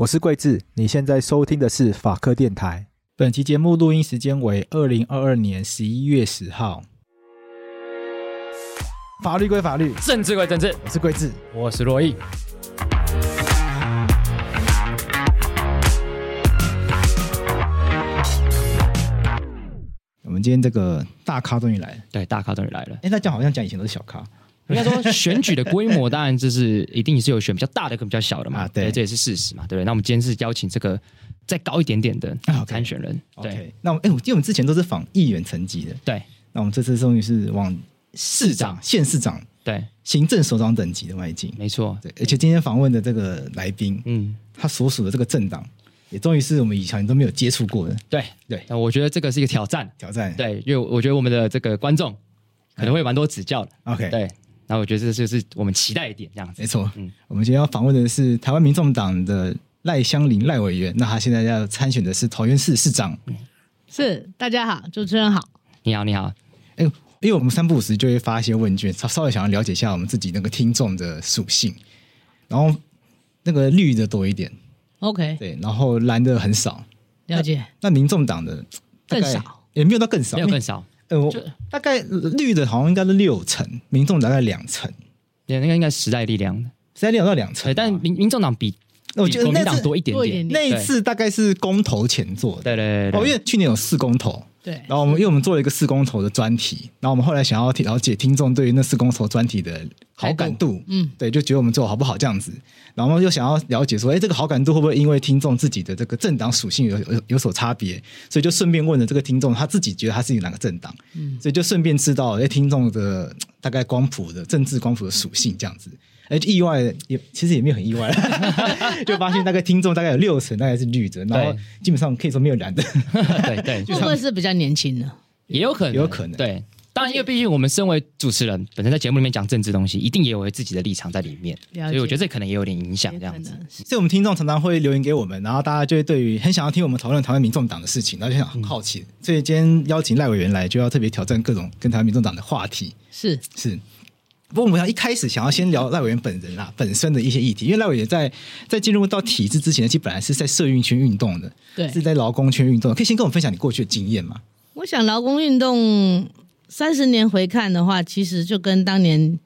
我是桂智，你现在收听的是法科电台。本期节目录音时间为二零二二年十一月十号。法律归法律，政治归政治。我是桂智，我是洛毅。我们今天这个大咖终于来了，对，大咖终于来了。哎，那讲好像讲以前都是小咖。应该说，选举的规模当然就是一定是有选比较大的跟比较小的嘛，啊、对，对，这也是事实嘛，对不对？那我们今天是邀请这个再高一点点的参选人，啊、okay, 对。Okay, 那我哎，我记得我们之前都是访议员层级的，对。那我们这次终于是往市长、县市长、对。行政首长等级的迈进，没错。对，而且今天访问的这个来宾，嗯，他所属的这个政党，也终于是我们以前都没有接触过的，对。对。那我觉得这个是一个挑战，挑战，对，因为我觉得我们的这个观众可能会有蛮多指教的，OK，对。那我觉得这就是我们期待一点这样子。没错，嗯，我们今天要访问的是台湾民众党的赖香林赖委员，那他现在要参选的是桃园市市长。是，大家好，主持人好，你好，你好。哎，因为我们三不五时就会发一些问卷，稍稍微想要了解一下我们自己那个听众的属性，然后那个绿的多一点，OK，对，然后蓝的很少，了解。那，那民众党的更少，也没有到更少，没有更少。呃，我大概绿的好像应该是六成，民众大概两成，对，那个应该时代力量的，时代力量到两成，但民民众党比，我觉得国民党多一点点。那一次大概是公投前做的，对对对，哦，因为去年有四公投。对，然后我们因为我们做了一个四公投的专题，然后我们后来想要了解听众对于那四公投专题的好感度，嗯，对，就觉得我们做好不好这样子，然后又想要了解说，哎，这个好感度会不会因为听众自己的这个政党属性有有有所差别？所以就顺便问了这个听众，他自己觉得他是哪个政党，嗯，所以就顺便知道哎，听众的大概光谱的政治光谱的属性这样子。哎，意外也其实也没有很意外，就发现大概听众大概有六成大概是绿的，然后基本上可以说没有蓝的。对对，会不会是比较年轻的？也有可能，有可能。对，当然，因为毕竟我们身为主持人，本身在节目里面讲政治东西，一定也有自己的立场在里面，所以我觉得这可能也有点影响这样子。所以我们听众常常会留言给我们，然后大家就会对于很想要听我们讨论台湾民众党的事情，然后就想很好奇。所以今天邀请赖委员来，就要特别挑战各种跟台湾民众党的话题。是是。不过我们想一开始想要先聊赖委员本人啊，本身的一些议题，因为赖委员在在进入到体制之前，其实本来是在社运圈运动的，对，是在劳工圈运动。可以先跟我们分享你过去的经验吗？我想劳工运动三十年回看的话，其实就跟当年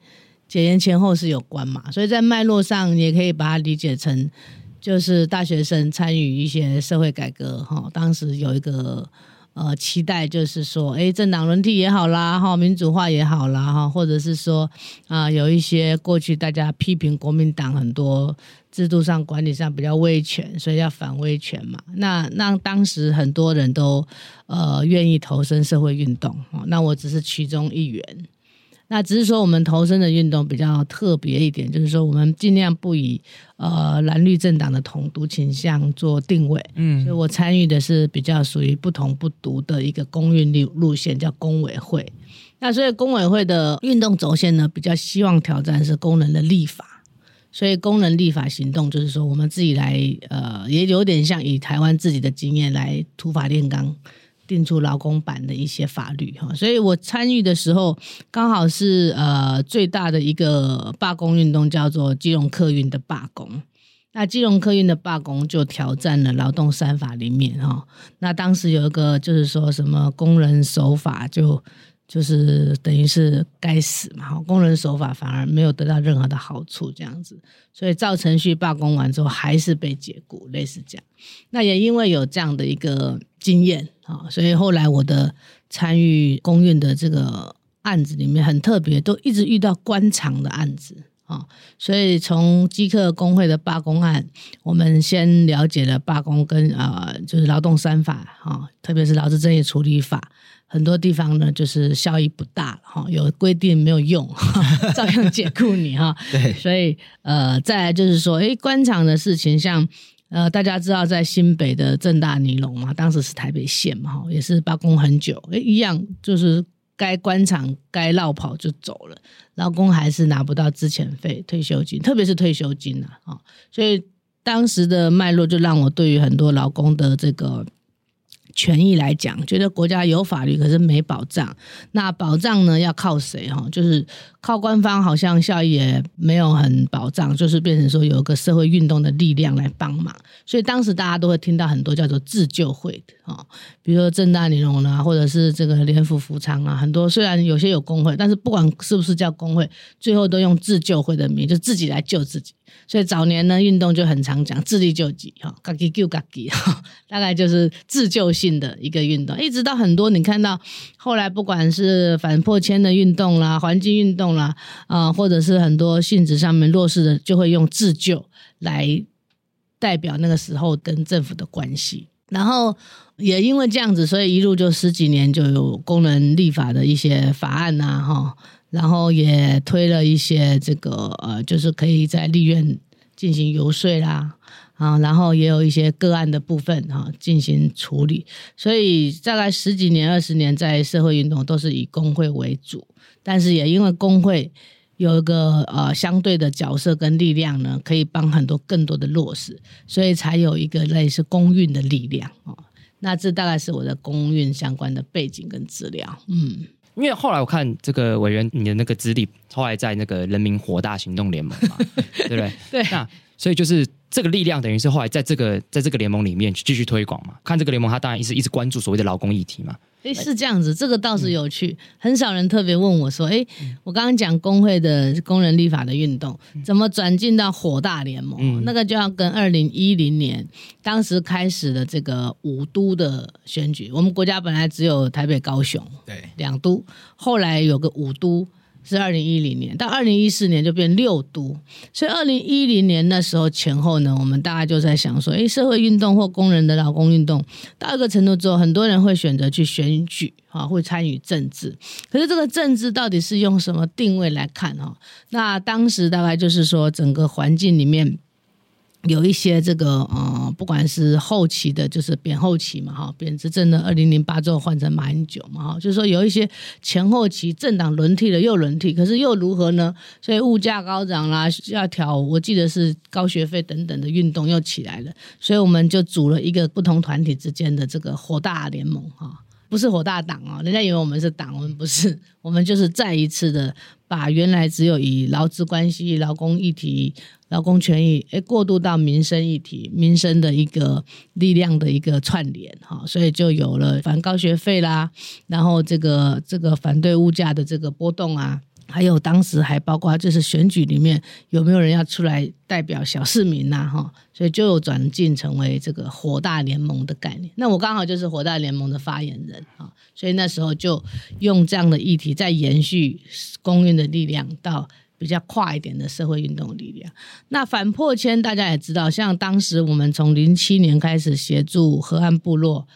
解严前后是有关嘛，所以在脉络上也可以把它理解成，就是大学生参与一些社会改革哈，当时有一个。呃，期待就是说，哎，政党轮替也好啦，哈，民主化也好啦，哈，或者是说，啊、有一些过去大家批评国民党很多制度上、管理上比较威权，所以要反威权嘛。那那当时很多人都呃愿意投身社会运动，哦那我只是其中一员。那只是说，我们投身的运动比较特别一点，就是说，我们尽量不以呃蓝绿政党的统独倾向做定位。嗯，所以我参与的是比较属于不同不独的一个公运路路线，叫工委会。那所以工委会的运动轴线呢，比较希望挑战是工人的立法。所以工人立法行动，就是说我们自己来呃，也有点像以台湾自己的经验来土法炼钢。定出劳工版的一些法律哈，所以我参与的时候刚好是呃最大的一个罢工运动，叫做基隆客运的罢工。那基隆客运的罢工就挑战了劳动三法里面哈。那当时有一个就是说什么工人守法就。就是等于是该死嘛，工人守法反而没有得到任何的好处，这样子，所以照程序罢工完之后还是被解雇，类似这样。那也因为有这样的一个经验啊，所以后来我的参与公运的这个案子里面很特别，都一直遇到官场的案子啊。所以从机客工会的罢工案，我们先了解了罢工跟呃就是劳动三法啊，特别是劳资争议处理法。很多地方呢，就是效益不大哈，有规定没有用，照样解雇你哈。对，所以呃，再来就是说，诶，官场的事情，像呃，大家知道在新北的正大尼龙嘛，当时是台北县嘛，也是罢工很久，诶，一样就是该官场该绕跑就走了，劳工还是拿不到支前费、退休金，特别是退休金啊，啊，所以当时的脉络就让我对于很多劳工的这个。权益来讲，觉得国家有法律，可是没保障。那保障呢，要靠谁？哈，就是靠官方，好像效益也没有很保障，就是变成说有一个社会运动的力量来帮忙。所以当时大家都会听到很多叫做自救会的，哈，比如说正大联盟啊，或者是这个联福福昌啊，很多虽然有些有工会，但是不管是不是叫工会，最后都用自救会的名，就自己来救自己。所以早年呢，运动就很常讲自力救济，哈，自己救自己，哈，大概就是自救性的一个运动。一直到很多你看到后来，不管是反破千的运动啦、环境运动啦，啊、或者是很多性质上面弱势的，就会用自救来代表那个时候跟政府的关系。然后也因为这样子，所以一路就十几年就有工人立法的一些法案呐、啊，哈。然后也推了一些这个呃，就是可以在立院进行游说啦，啊，然后也有一些个案的部分哈进行处理，所以大概十几年、二十年在社会运动都是以工会为主，但是也因为工会有一个呃相对的角色跟力量呢，可以帮很多更多的弱势，所以才有一个类似公运的力量哦。那这大概是我的公运相关的背景跟资料，嗯。因为后来我看这个委员你的那个资历，后来在那个人民火大行动联盟嘛，对不对？对。那所以就是这个力量，等于是后来在这个在这个联盟里面去继续推广嘛。看这个联盟，他当然一直一直关注所谓的劳工议题嘛。哎，是这样子，这个倒是有趣，嗯、很少人特别问我说：“哎，我刚刚讲工会的工人立法的运动，怎么转进到火大联盟？嗯、那个就要跟二零一零年当时开始的这个五都的选举，我们国家本来只有台北、高雄，对，两都，后来有个五都。”是二零一零年到二零一四年就变六都，所以二零一零年那时候前后呢，我们大家就在想说，诶，社会运动或工人的劳工运动到一个程度之后，很多人会选择去选举啊，会参与政治。可是这个政治到底是用什么定位来看哈？那当时大概就是说，整个环境里面。有一些这个呃，不管是后期的，就是扁后期嘛，哈，扁执政的二零零八之后换成马英九嘛，哈，就是说有一些前后期政党轮替了又轮替，可是又如何呢？所以物价高涨啦，要调，我记得是高学费等等的运动又起来了，所以我们就组了一个不同团体之间的这个火大联盟，哈。不是火大党哦，人家以为我们是党，我们不是，我们就是再一次的把原来只有以劳资关系、劳工议题、劳工权益，诶，过渡到民生议题、民生的一个力量的一个串联哈，所以就有了反高学费啦，然后这个这个反对物价的这个波动啊。还有当时还包括就是选举里面有没有人要出来代表小市民呐？哈，所以就有转进成为这个火大联盟的概念。那我刚好就是火大联盟的发言人啊，所以那时候就用这样的议题在延续公运的力量到比较跨一点的社会运动力量。那反破迁大家也知道，像当时我们从零七年开始协助河岸部落。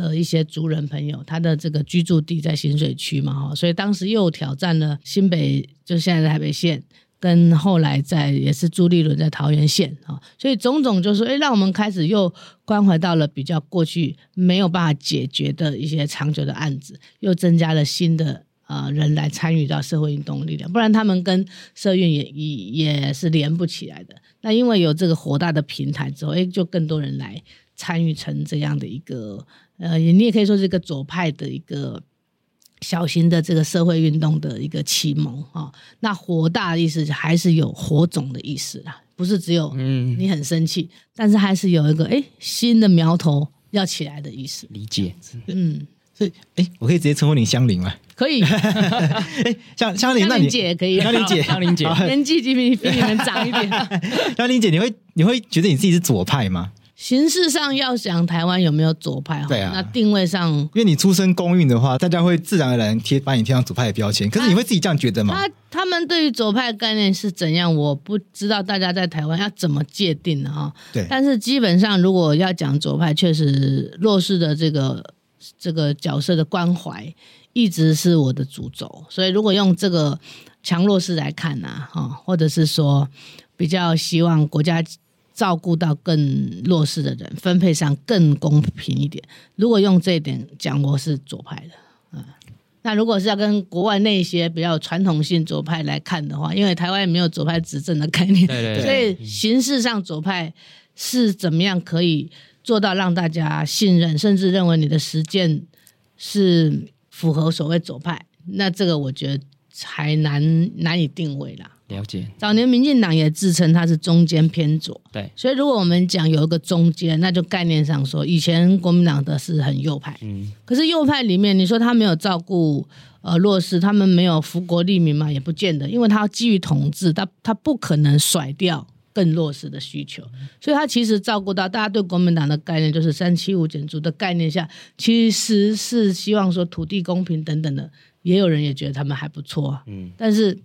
的一些族人朋友，他的这个居住地在新水区嘛，哈，所以当时又挑战了新北，就现在的台北县，跟后来在也是朱立伦在桃园县，哈，所以种种就是说，哎，让我们开始又关怀到了比较过去没有办法解决的一些长久的案子，又增加了新的呃人来参与到社会运动力量，不然他们跟社运也也也是连不起来的。那因为有这个火大的平台之后，哎，就更多人来参与成这样的一个。呃，你也可以说是一个左派的一个小型的这个社会运动的一个启蒙啊、哦。那火大的意思还是有火种的意思啦，不是只有嗯你很生气，嗯、但是还是有一个哎新的苗头要起来的意思。理解，嗯，所以哎，我可以直接称呼你香菱吗？可以，哎，香香菱，那你姐可以，香菱姐，香菱姐 年纪比比比你们长一点。香菱姐，你会你会觉得你自己是左派吗？形式上要想台湾有没有左派？对啊，那定位上，因为你出身公运的话，大家会自然而然贴把你贴上左派的标签。可是你会自己这样觉得吗？他他们对于左派的概念是怎样？我不知道大家在台湾要怎么界定的哈。对，但是基本上如果要讲左派，确实弱势的这个这个角色的关怀一直是我的主轴。所以如果用这个强弱势来看呢，哈，或者是说比较希望国家。照顾到更弱势的人，分配上更公平一点。如果用这一点讲，我是左派的。嗯，那如果是要跟国外那些比较传统性左派来看的话，因为台湾也没有左派执政的概念，对对对，所以形式上左派是怎么样可以做到让大家信任，甚至认为你的实践是符合所谓左派，那这个我觉得还难难以定位啦。了解。早年民进党也自称它是中间偏左，对。所以如果我们讲有一个中间，那就概念上说，以前国民党的是很右派，嗯。可是右派里面，你说他没有照顾呃弱势，他们没有福国利民嘛，也不见得，因为他基于统治，他他不可能甩掉更弱势的需求，所以他其实照顾到大家对国民党的概念，就是三七五减租的概念下，其实是希望说土地公平等等的，也有人也觉得他们还不错啊，嗯。但是。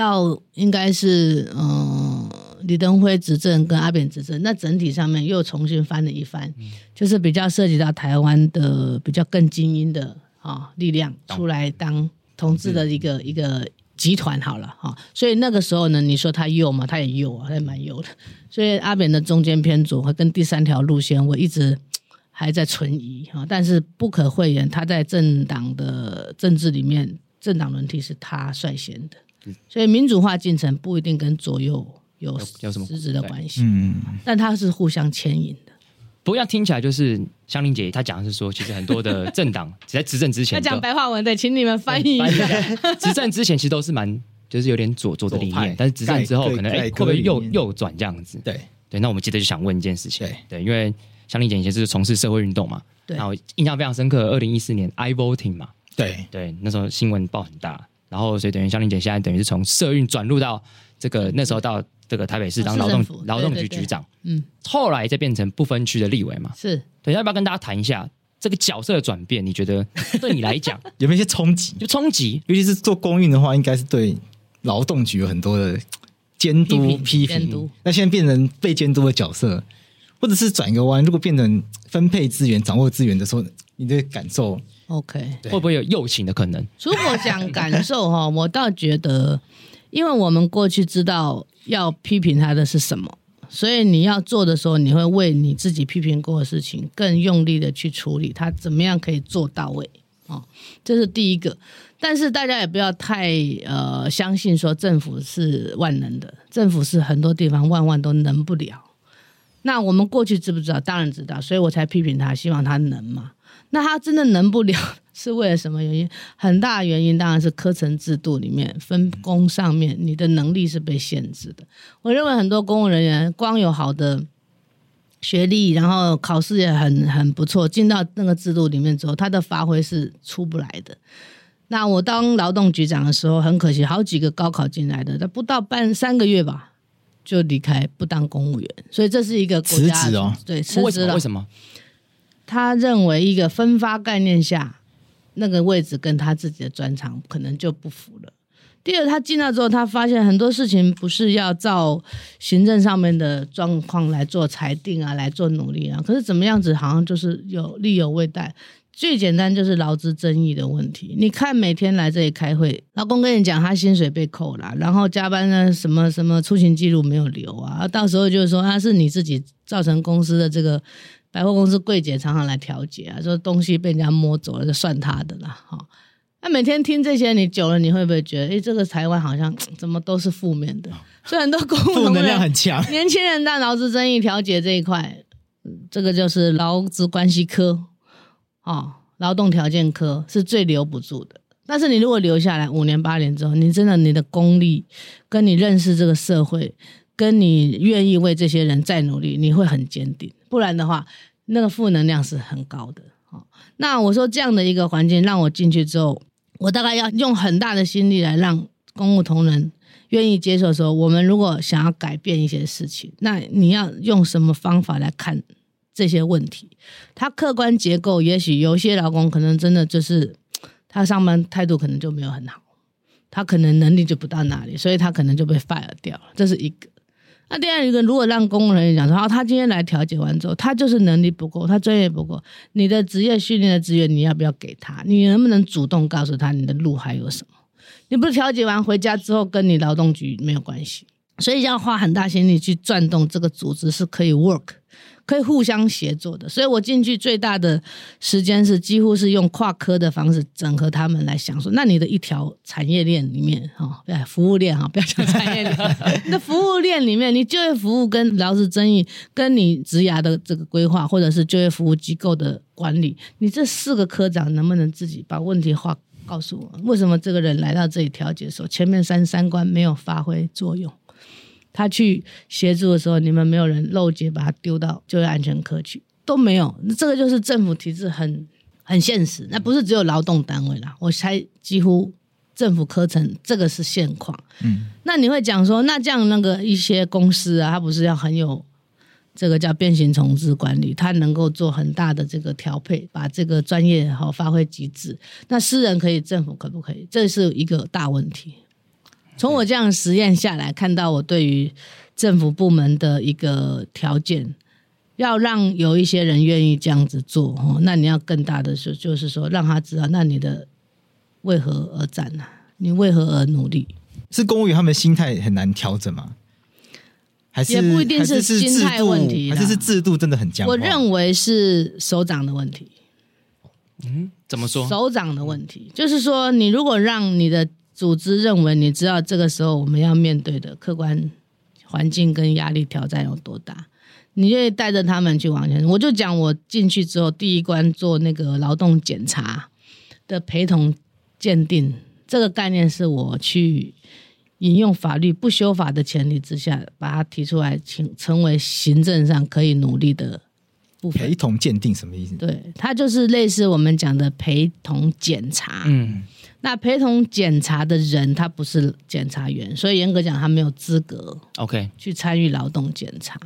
到应该是嗯、呃，李登辉执政跟阿扁执政，那整体上面又重新翻了一番，嗯、就是比较涉及到台湾的比较更精英的啊、哦、力量出来当同志的一个、嗯、一个集团好了哈、哦，所以那个时候呢，你说他右嘛，他也右啊，他也蛮右的，所以阿扁的中间偏左和跟第三条路线，我一直还在存疑哈，但是不可讳言，他在政党的政治里面，政党轮替是他率先的。所以民主化进程不一定跟左右有有什么实质的关系，嗯，但它是互相牵引的。不过要听起来就是香玲姐她讲的是说，其实很多的政党在执政之前，她讲白话文对，请你们翻译一下。执政之前其实都是蛮就是有点左左的理念，但是执政之后可能哎会不会右右转这样子？对。对，那我们接着就想问一件事情，对。对，因为香玲姐以前是从事社会运动嘛，对，然后印象非常深刻，二零一四年 I voting 嘛，对。对，那时候新闻报很大。然后，所以等于香玲姐现在等于是从社运转入到这个那时候到这个台北市当劳动劳动局局长，嗯，后来再变成不分区的立委嘛，是。对，要不要跟大家谈一下这个角色的转变？你觉得 对你来讲有没有一些冲击？就冲击，尤其是做公运的话，应该是对劳动局有很多的监督批评。那现在变成被监督的角色，或者是转一个弯，如果变成分配资源、掌握资源的时候，你的感受？OK，会不会有右倾的可能？如果讲感受哈，我倒觉得，因为我们过去知道要批评他的是什么，所以你要做的时候，你会为你自己批评过的事情更用力的去处理，他怎么样可以做到位哦？这是第一个。但是大家也不要太呃相信说政府是万能的，政府是很多地方万万都能不了。那我们过去知不知道？当然知道，所以我才批评他，希望他能嘛。那他真的能不了，是为了什么原因？很大原因当然是课程制度里面分工上面，你的能力是被限制的。我认为很多公务人员光有好的学历，然后考试也很很不错，进到那个制度里面之后，他的发挥是出不来的。那我当劳动局长的时候，很可惜，好几个高考进来的，他不到半三个月吧，就离开不当公务员，所以这是一个国家辞职哦，对，辞职了。为什么？他认为一个分发概念下，那个位置跟他自己的专长可能就不符了。第二，他进来之后，他发现很多事情不是要照行政上面的状况来做裁定啊，来做努力啊。可是怎么样子，好像就是有力有未逮。最简单就是劳资争议的问题。你看每天来这里开会，老公跟你讲他薪水被扣了，然后加班呢什么什么出勤记录没有留啊，到时候就是说他是你自己造成公司的这个。百货公司柜姐常常来调解啊，说东西被人家摸走了，就算他的了哈。那每天听这些，你久了你会不会觉得，哎，这个台湾好像怎么都是负面的？所以很多公 务负能量很强。年轻人在劳资争议调解这一块，这个就是劳资关系科啊，劳动条件科是最留不住的。但是你如果留下来五年八年之后，你真的你的功力跟你认识这个社会。跟你愿意为这些人再努力，你会很坚定。不然的话，那个负能量是很高的。那我说这样的一个环境让我进去之后，我大概要用很大的心力来让公务同仁愿意接受。说我们如果想要改变一些事情，那你要用什么方法来看这些问题？他客观结构，也许有些劳工可能真的就是他上班态度可能就没有很好，他可能能力就不到那里，所以他可能就被 fire 掉了。这是一个。那第二一个，如果让公务人员讲说，哦，他今天来调解完之后，他就是能力不够，他专业不够，你的职业训练的资源你要不要给他？你能不能主动告诉他你的路还有什么？你不是调解完回家之后跟你劳动局没有关系，所以要花很大心力去转动这个组织是可以 work，可以互相协作的。所以我进去最大的时间是几乎是用跨科的方式整合他们来想说，那你的一条产业链里面哈，对，服务链哈，不要讲产业链，那服务链里面，你就业服务跟劳资争议，跟你职涯的这个规划，或者是就业服务机构的管理，你这四个科长能不能自己把问题化？告诉我，为什么这个人来到这里调解的时候，前面三三关没有发挥作用？他去协助的时候，你们没有人漏接把他丢到就业安全科去，都没有。这个就是政府体制很很现实。那不是只有劳动单位啦，我猜几乎政府科层这个是现况。嗯，那你会讲说，那这样那个一些公司啊，他不是要很有？这个叫变形重置管理，它能够做很大的这个调配，把这个专业好发挥极致。那私人可以，政府可不可以？这是一个大问题。从我这样实验下来，看到我对于政府部门的一个条件，要让有一些人愿意这样子做，哦，那你要更大的是，就是说让他知道，那你的为何而战呢？你为何而努力？是公务员他们心态很难调整吗？还是也不一定是心态问题，还是是制度真的很僵。我认为是首长的问题。嗯，怎么说？首长的问题就是说，你如果让你的组织认为你知道这个时候我们要面对的客观环境跟压力挑战有多大，你就会带着他们去往前。我就讲，我进去之后第一关做那个劳动检查的陪同鉴定，这个概念是我去。引用法律不修法的前提之下，把它提出来，请成为行政上可以努力的部分。陪同鉴定什么意思？对，它就是类似我们讲的陪同检查。嗯，那陪同检查的人他不是检察员，所以严格讲他没有资格。OK，去参与劳动检查。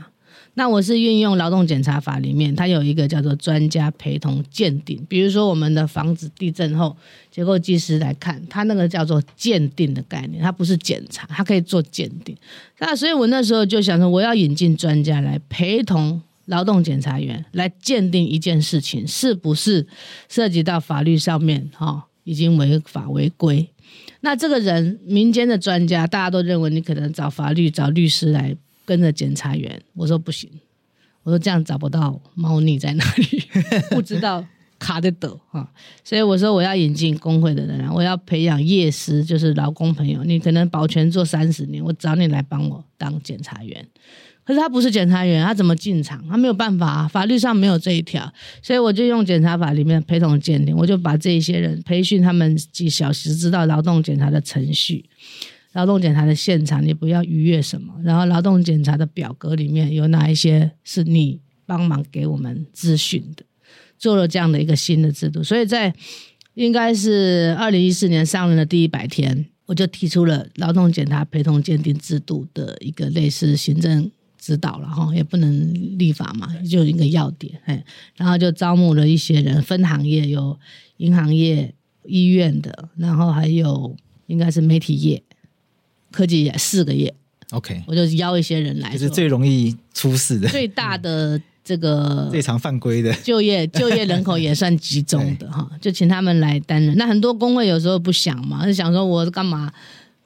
那我是运用劳动检查法里面，它有一个叫做专家陪同鉴定。比如说我们的房子地震后，结构技师来看，它那个叫做鉴定的概念，它不是检查，它可以做鉴定。那所以我那时候就想说，我要引进专家来陪同劳动检察员来鉴定一件事情是不是涉及到法律上面哈，已经违法违规。那这个人民间的专家，大家都认为你可能找法律找律师来。跟着检察员，我说不行，我说这样找不到猫腻在哪里，不知道卡得抖哈，所以我说我要引进工会的人，我要培养业师，就是劳工朋友，你可能保全做三十年，我找你来帮我当检察员，可是他不是检察员，他怎么进场？他没有办法，法律上没有这一条，所以我就用检察法里面陪同鉴定，我就把这一些人培训他们几小时，知道劳动检查的程序。劳动检查的现场，你不要逾越什么。然后，劳动检查的表格里面有哪一些是你帮忙给我们咨询的？做了这样的一个新的制度，所以在应该是二零一四年上任的第一百天，我就提出了劳动检查陪同鉴定制度的一个类似行政指导了哈，也不能立法嘛，就一个要点。哎，然后就招募了一些人，分行业有银行业、医院的，然后还有应该是媒体业。科技业四个业，OK，我就邀一些人来，就是最容易出事的、最大的这个最常犯规的就业 就业人口也算集中的哈，就请他们来担任。那很多工会有时候不想嘛，就想说我干嘛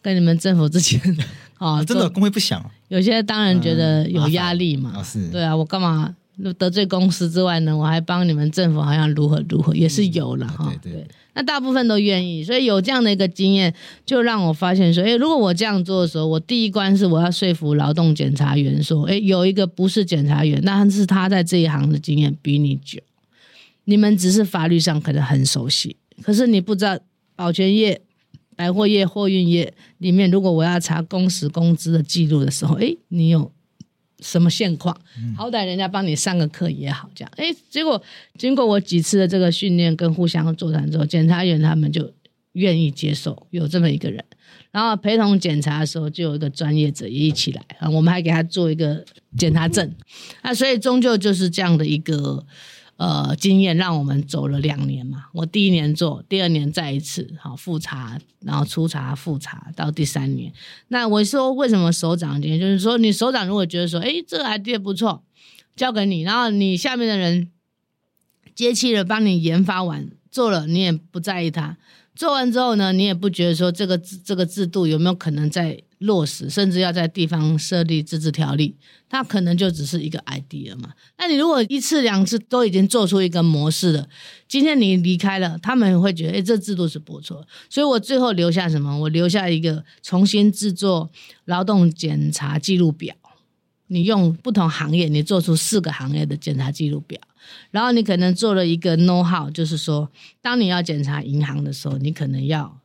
跟你们政府之间 啊？真的工会不想，有些当然觉得有压力嘛，嗯、是。对啊，我干嘛得罪公司之外呢？我还帮你们政府好像如何如何，也是有了哈、嗯，对。那大部分都愿意，所以有这样的一个经验，就让我发现说，哎，如果我这样做的时候，我第一关是我要说服劳动检察员说，哎，有一个不是检察员，那是他在这一行的经验比你久，你们只是法律上可能很熟悉，可是你不知道保全业、百货业、货运业里面，如果我要查工时工资的记录的时候，诶，你有。什么现况？好歹人家帮你上个课也好，这样。哎，结果经过我几次的这个训练跟互相座谈之后，检察员他们就愿意接受有这么一个人，然后陪同检查的时候就有一个专业者也一起来啊，我们还给他做一个检查证。那所以终究就是这样的一个。呃，经验让我们走了两年嘛。我第一年做，第二年再一次好复查，然后初查复查到第三年。那我说为什么首长经验，就是说你首长如果觉得说，哎，这个 idea 不错，交给你，然后你下面的人接气了，帮你研发完做了，你也不在意他。做完之后呢，你也不觉得说这个这个制度有没有可能再落实，甚至要在地方设立自治条例，它可能就只是一个 idea 嘛。那你如果一次两次都已经做出一个模式了，今天你离开了，他们会觉得，哎，这制度是不错。所以我最后留下什么？我留下一个重新制作劳动检查记录表。你用不同行业，你做出四个行业的检查记录表，然后你可能做了一个 know how，就是说，当你要检查银行的时候，你可能要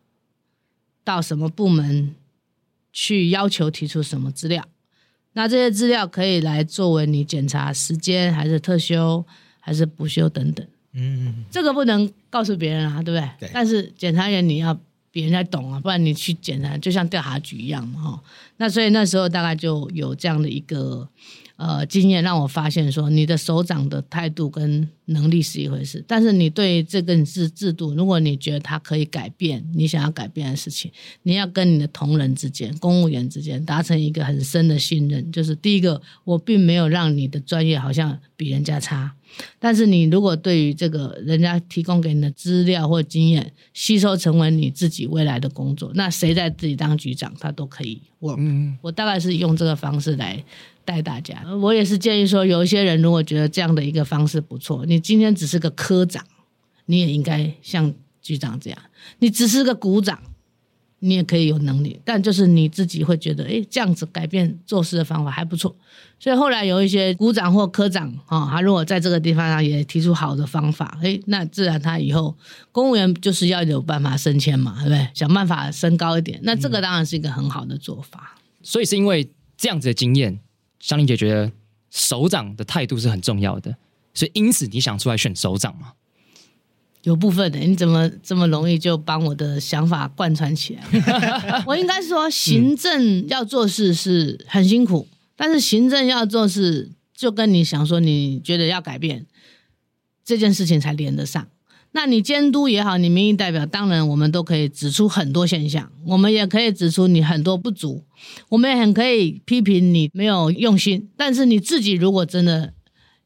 到什么部门去要求提出什么资料，那这些资料可以来作为你检查时间，还是特休，还是补休等等。嗯，这个不能告诉别人啊，对不对？对。但是检察员你要。别人在懂啊，不然你去检查，就像调查局一样嘛，哈。那所以那时候大概就有这样的一个。呃，经验让我发现说，你的首长的态度跟能力是一回事，但是你对这个制制度，如果你觉得它可以改变，你想要改变的事情，你要跟你的同仁之间、公务员之间达成一个很深的信任。就是第一个，我并没有让你的专业好像比人家差，但是你如果对于这个人家提供给你的资料或经验，吸收成为你自己未来的工作，那谁在自己当局长，他都可以 work。嗯，我大概是用这个方式来。带大家，我也是建议说，有一些人如果觉得这样的一个方式不错，你今天只是个科长，你也应该像局长这样；你只是个股长，你也可以有能力，但就是你自己会觉得，哎，这样子改变做事的方法还不错。所以后来有一些股长或科长啊，他如果在这个地方上也提出好的方法，哎，那自然他以后公务员就是要有办法升迁嘛，对不对？想办法升高一点，那这个当然是一个很好的做法。所以是因为这样子的经验。香玲姐觉得首长的态度是很重要的，所以因此你想出来选首长吗？有部分的，你怎么这么容易就把我的想法贯穿起来？我应该说，行政要做事是很辛苦，嗯、但是行政要做事就跟你想说你觉得要改变这件事情才连得上。那你监督也好，你民意代表，当然我们都可以指出很多现象，我们也可以指出你很多不足，我们也很可以批评你没有用心。但是你自己如果真的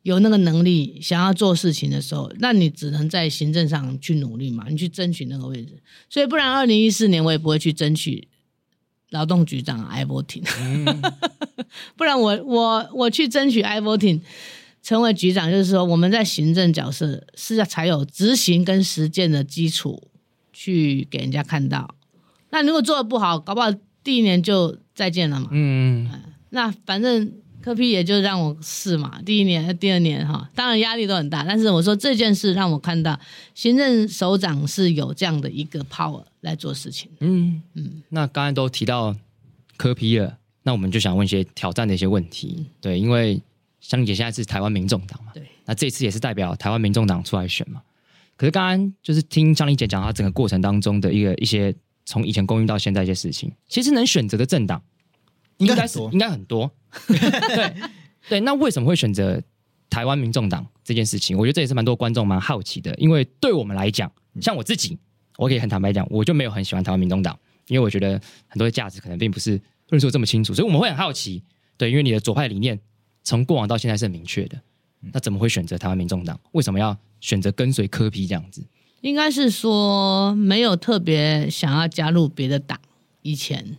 有那个能力，想要做事情的时候，那你只能在行政上去努力嘛，你去争取那个位置。所以不然，二零一四年我也不会去争取劳动局长艾伯廷，嗯、不然我我我去争取艾伯廷。成为局长，就是说我们在行政角色是要才有执行跟实践的基础，去给人家看到。那如果做的不好，搞不好第一年就再见了嘛。嗯，嗯，那反正科批也就让我试嘛，第一年、第二年哈，当然压力都很大。但是我说这件事让我看到，行政首长是有这样的一个 power 来做事情。嗯嗯。那刚才都提到科批了，那我们就想问一些挑战的一些问题。嗯、对，因为。香伶姐现在是台湾民众党嘛？对，那这次也是代表台湾民众党出来选嘛？可是刚刚就是听香丽姐讲她整个过程当中的一个一些从以前公运到现在一些事情，其实能选择的政党应该是应该很多。对对，那为什么会选择台湾民众党这件事情？我觉得这也是蛮多观众蛮好奇的，因为对我们来讲，像我自己，我可以很坦白讲，我就没有很喜欢台湾民众党，因为我觉得很多的价值可能并不是论述这么清楚，所以我们会很好奇。对，因为你的左派理念。从过往到现在是很明确的，那怎么会选择台湾民众党？为什么要选择跟随柯批这样子？应该是说没有特别想要加入别的党。以前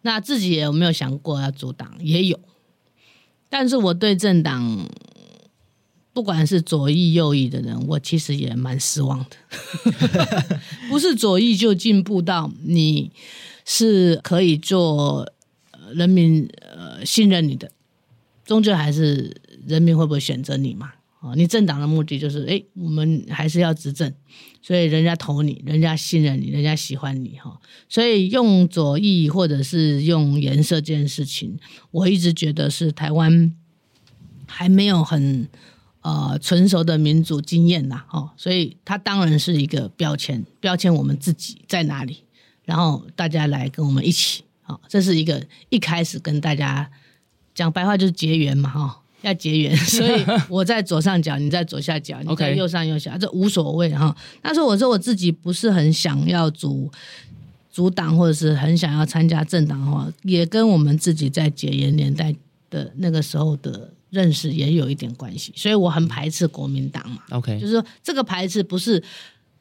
那自己也有没有想过要组党？也有，但是我对政党，不管是左翼右翼的人，我其实也蛮失望的。不是左翼就进步到你是可以做人民呃信任你的。终究还是人民会不会选择你嘛？哦，你政党的目的就是，哎，我们还是要执政，所以人家投你，人家信任你，人家喜欢你哈。所以用左翼或者是用颜色这件事情，我一直觉得是台湾还没有很呃成熟的民主经验呐，哦，所以它当然是一个标签，标签我们自己在哪里，然后大家来跟我们一起，好，这是一个一开始跟大家。讲白话就是结缘嘛，哈，要结缘，所以我在左上角，你在左下角，你在右上右下，这无所谓哈。但是我说我自己不是很想要组组党，或者是很想要参加政党的话，也跟我们自己在解严年代的那个时候的认识也有一点关系，所以我很排斥国民党嘛。OK，就是说这个排斥不是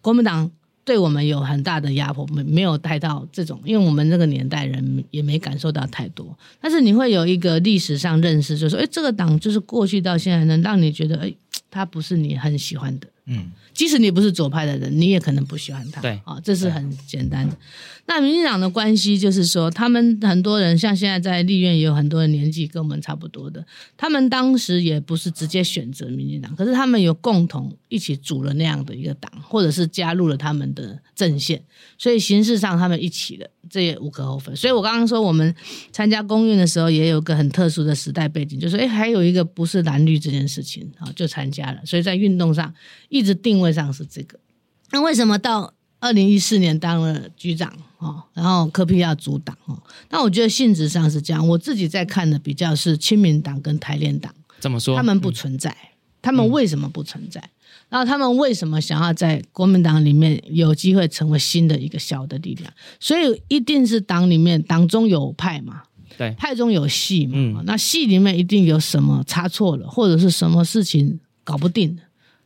国民党对我们有很大的压迫，没没有带到这种，因为我们那个年代人也没感受到太多。但是你会有一个历史上认识，就是说，哎，这个党就是过去到现在能让你觉得，哎，他不是你很喜欢的。嗯，即使你不是左派的人，你也可能不喜欢他。对，啊，这是很简单的。那民进党的关系就是说，他们很多人像现在在立院也有很多人年纪跟我们差不多的，他们当时也不是直接选择民进党，可是他们有共同一起组了那样的一个党，或者是加入了他们的阵线，所以形式上他们一起的，这也无可厚非。所以我刚刚说我们参加公运的时候，也有个很特殊的时代背景，就是哎，还有一个不是蓝绿这件事情啊，就参加了，所以在运动上一直定位上是这个。那为什么到二零一四年当了局长？哦，然后柯批要组党哦，那我觉得性质上是这样。我自己在看的比较是亲民党跟台联党，怎么说？他们不存在，嗯、他们为什么不存在？嗯、然后他们为什么想要在国民党里面有机会成为新的一个小的力量？所以一定是党里面党中有派嘛，对，派中有戏嘛。嗯、那戏里面一定有什么差错了，或者是什么事情搞不定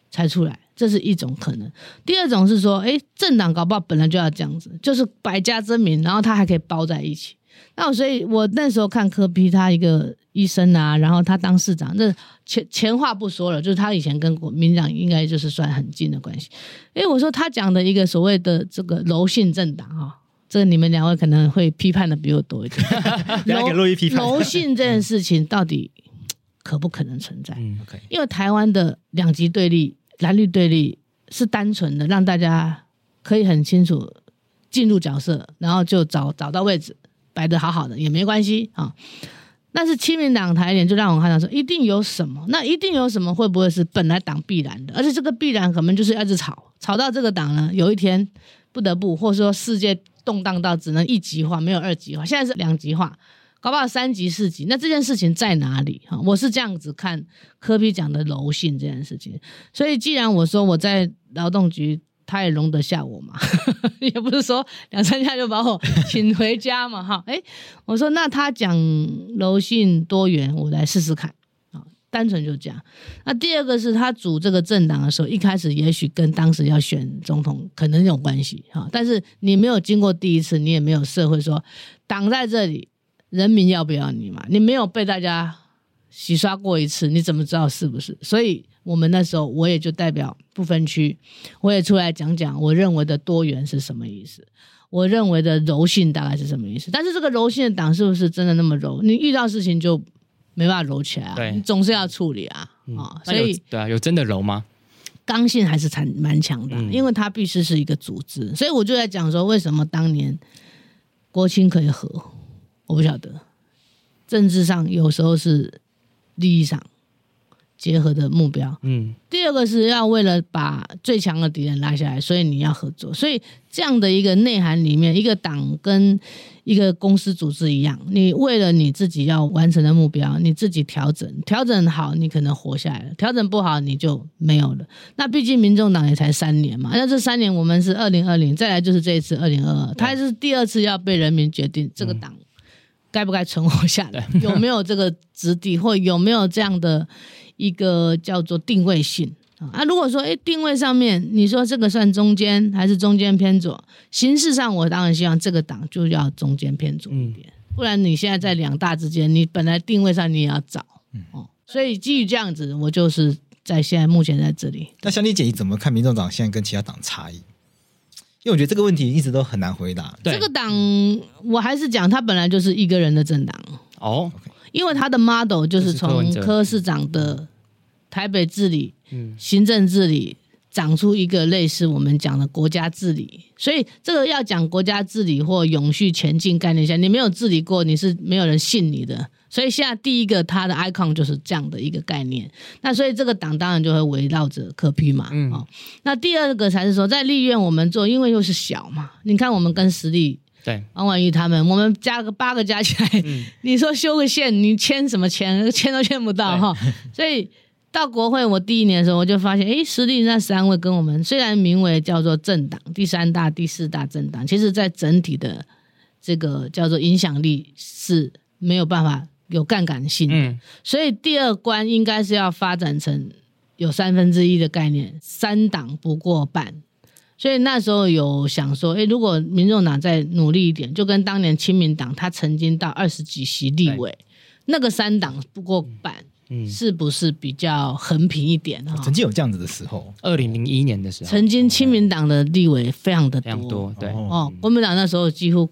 才出来。这是一种可能，第二种是说，哎，政党搞不好本来就要这样子，就是百家争鸣，然后他还可以包在一起。那所以，我那时候看柯批他一个医生啊，然后他当市长，那前前话不说了，就是他以前跟国民党应该就是算很近的关系。哎，我说他讲的一个所谓的这个柔性政党啊、哦，这个你们两位可能会批判的比我多一点。柔柔性这件事情到底可不可能存在？嗯，OK，因为台湾的两极对立。蓝绿对立是单纯的，让大家可以很清楚进入角色，然后就找找到位置，摆的好好的也没关系啊。但是亲民党台联就让我看到说，一定有什么，那一定有什么，会不会是本来党必然的？而且这个必然可能就是要一直吵，吵到这个党呢，有一天不得不，或者说世界动荡到只能一极化，没有二极化，现在是两极化。搞不好三级四级，那这件事情在哪里？哈，我是这样子看柯 P 讲的柔性这件事情。所以既然我说我在劳动局，他也容得下我嘛，也不是说两三下就把我请回家嘛，哈。哎，我说那他讲柔性多元，我来试试看啊，单纯就这样。那第二个是他组这个政党的时候，一开始也许跟当时要选总统可能有关系哈，但是你没有经过第一次，你也没有社会说党在这里。人民要不要你嘛？你没有被大家洗刷过一次，你怎么知道是不是？所以我们那时候，我也就代表不分区，我也出来讲讲我认为的多元是什么意思，我认为的柔性大概是什么意思。但是这个柔性的党是不是真的那么柔？你遇到事情就没办法柔起来啊，对你总是要处理啊啊！嗯哦，所以对啊，有真的柔吗？刚性还是蛮蛮强的，嗯，因为它必须是一个组织。所以我就在讲说，为什么当年国青可以和？我不晓得，政治上有时候是利益上结合的目标。嗯，第二个是要为了把最强的敌人拉下来，所以你要合作。所以这样的一个内涵里面，一个党跟一个公司组织一样，你为了你自己要完成的目标，你自己调整，调整好，你可能活下来了；调整不好，你就没有了。那毕竟民众党也才三年嘛，那这三年我们是二零二零，再来就是这一次二零二二，它是第二次要被人民决定这个党。该不该存活下来？有没有这个质地，或有没有这样的一个叫做定位性啊？如果说，哎，定位上面，你说这个算中间还是中间偏左？形式上，我当然希望这个党就要中间偏左一点，不然你现在在两大之间，你本来定位上你也要找哦。所以基于这样子，我就是在现在目前在这里。那香丽姐，你怎么看民众党现在跟其他党差异？因为我觉得这个问题一直都很难回答。对这个党，我还是讲，他本来就是一个人的政党哦。因为他的 model 就是从柯市长的台北治理、行政治理长出一个类似我们讲的国家治理，所以这个要讲国家治理或永续前进概念下，你没有治理过，你是没有人信你的。所以现在第一个他的 icon 就是这样的一个概念，那所以这个党当然就会围绕着柯 P 嘛，嗯，哦，那第二个才是说在立院我们做，因为又是小嘛，你看我们跟实力对。王婉玉他们，我们加个八个加起来，嗯，你说修个线，你签什么签？签都签不到哈，所以到国会我第一年的时候，我就发现，诶，实力那三位跟我们虽然名为叫做政党，第三大、第四大政党，其实在整体的这个叫做影响力是没有办法。有杠杆性，嗯，所以第二关应该是要发展成有三分之一的概念，三党不过半，所以那时候有想说，哎，如果民众党再努力一点，就跟当年亲民党他曾经到二十几席立委，那个三党不过半。嗯，是不是比较横平一点哈？曾经有这样子的时候，二零零一年的时候，曾经亲民党的立委非常的多，非常多，对。哦，国民党那时候几乎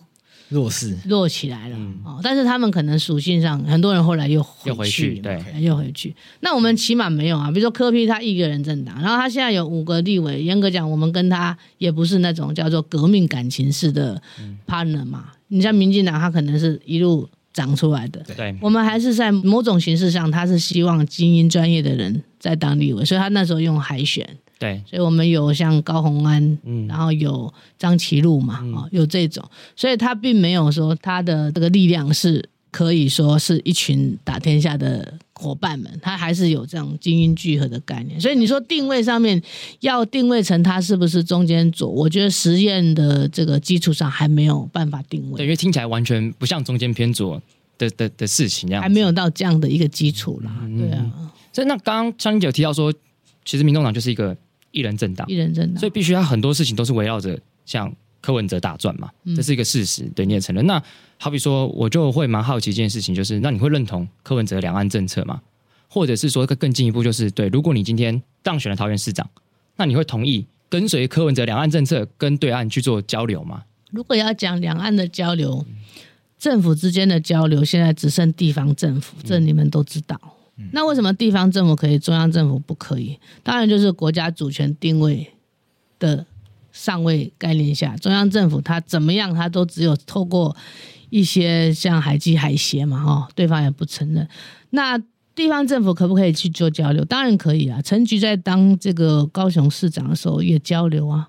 弱势。弱起来了。哦，但是他们可能属性上，很多人后来又回去，对，又回去。那我们起码没有啊，比如说柯 P 他一个人政党，然后他现在有五个立委，严格讲，我们跟他也不是那种叫做革命感情式的 partner 嘛。你像民进党，他可能是一路。长出来的，对，我们还是在某种形式上，他是希望精英专业的人在当立委，所以他那时候用海选，对，所以我们有像高虹安，嗯，然后有张其禄嘛，哦、嗯，有这种，所以他并没有说他的这个力量是可以说是一群打天下的伙伴们，他还是有这种精英聚合的概念，所以你说定位上面要定位成他是不是中间左，我觉得实验的这个基础上还没有办法定位，对，因为听起来完全不像中间偏左。的的的事情，这样还没有到这样的一个基础啦，嗯、对啊。所以那刚刚香伶姐有提到说，其实民众党就是一个一人政党，一人政党，所以必须他很多事情都是围绕着像柯文哲打转嘛，这是一个事实，对，你也承认。那好比说，我就会蛮好奇一件事情，就是那你会认同柯文哲两岸政策吗？或者是说更进一步，就是对，如果你今天当选了桃园市长，那你会同意跟随柯文哲两岸政策跟对岸去做交流吗？如果要讲两岸的交流。政府之间的交流现在只剩地方政府，这你们都知道。嗯、那为什么地方政府可以，中央政府不可以？当然就是国家主权定位的上位概念下，中央政府它怎么样，它都只有透过一些像海基海协嘛，哈，对方也不承认。那地方政府可不可以去做交流？当然可以啊。陈菊在当这个高雄市长的时候也交流啊，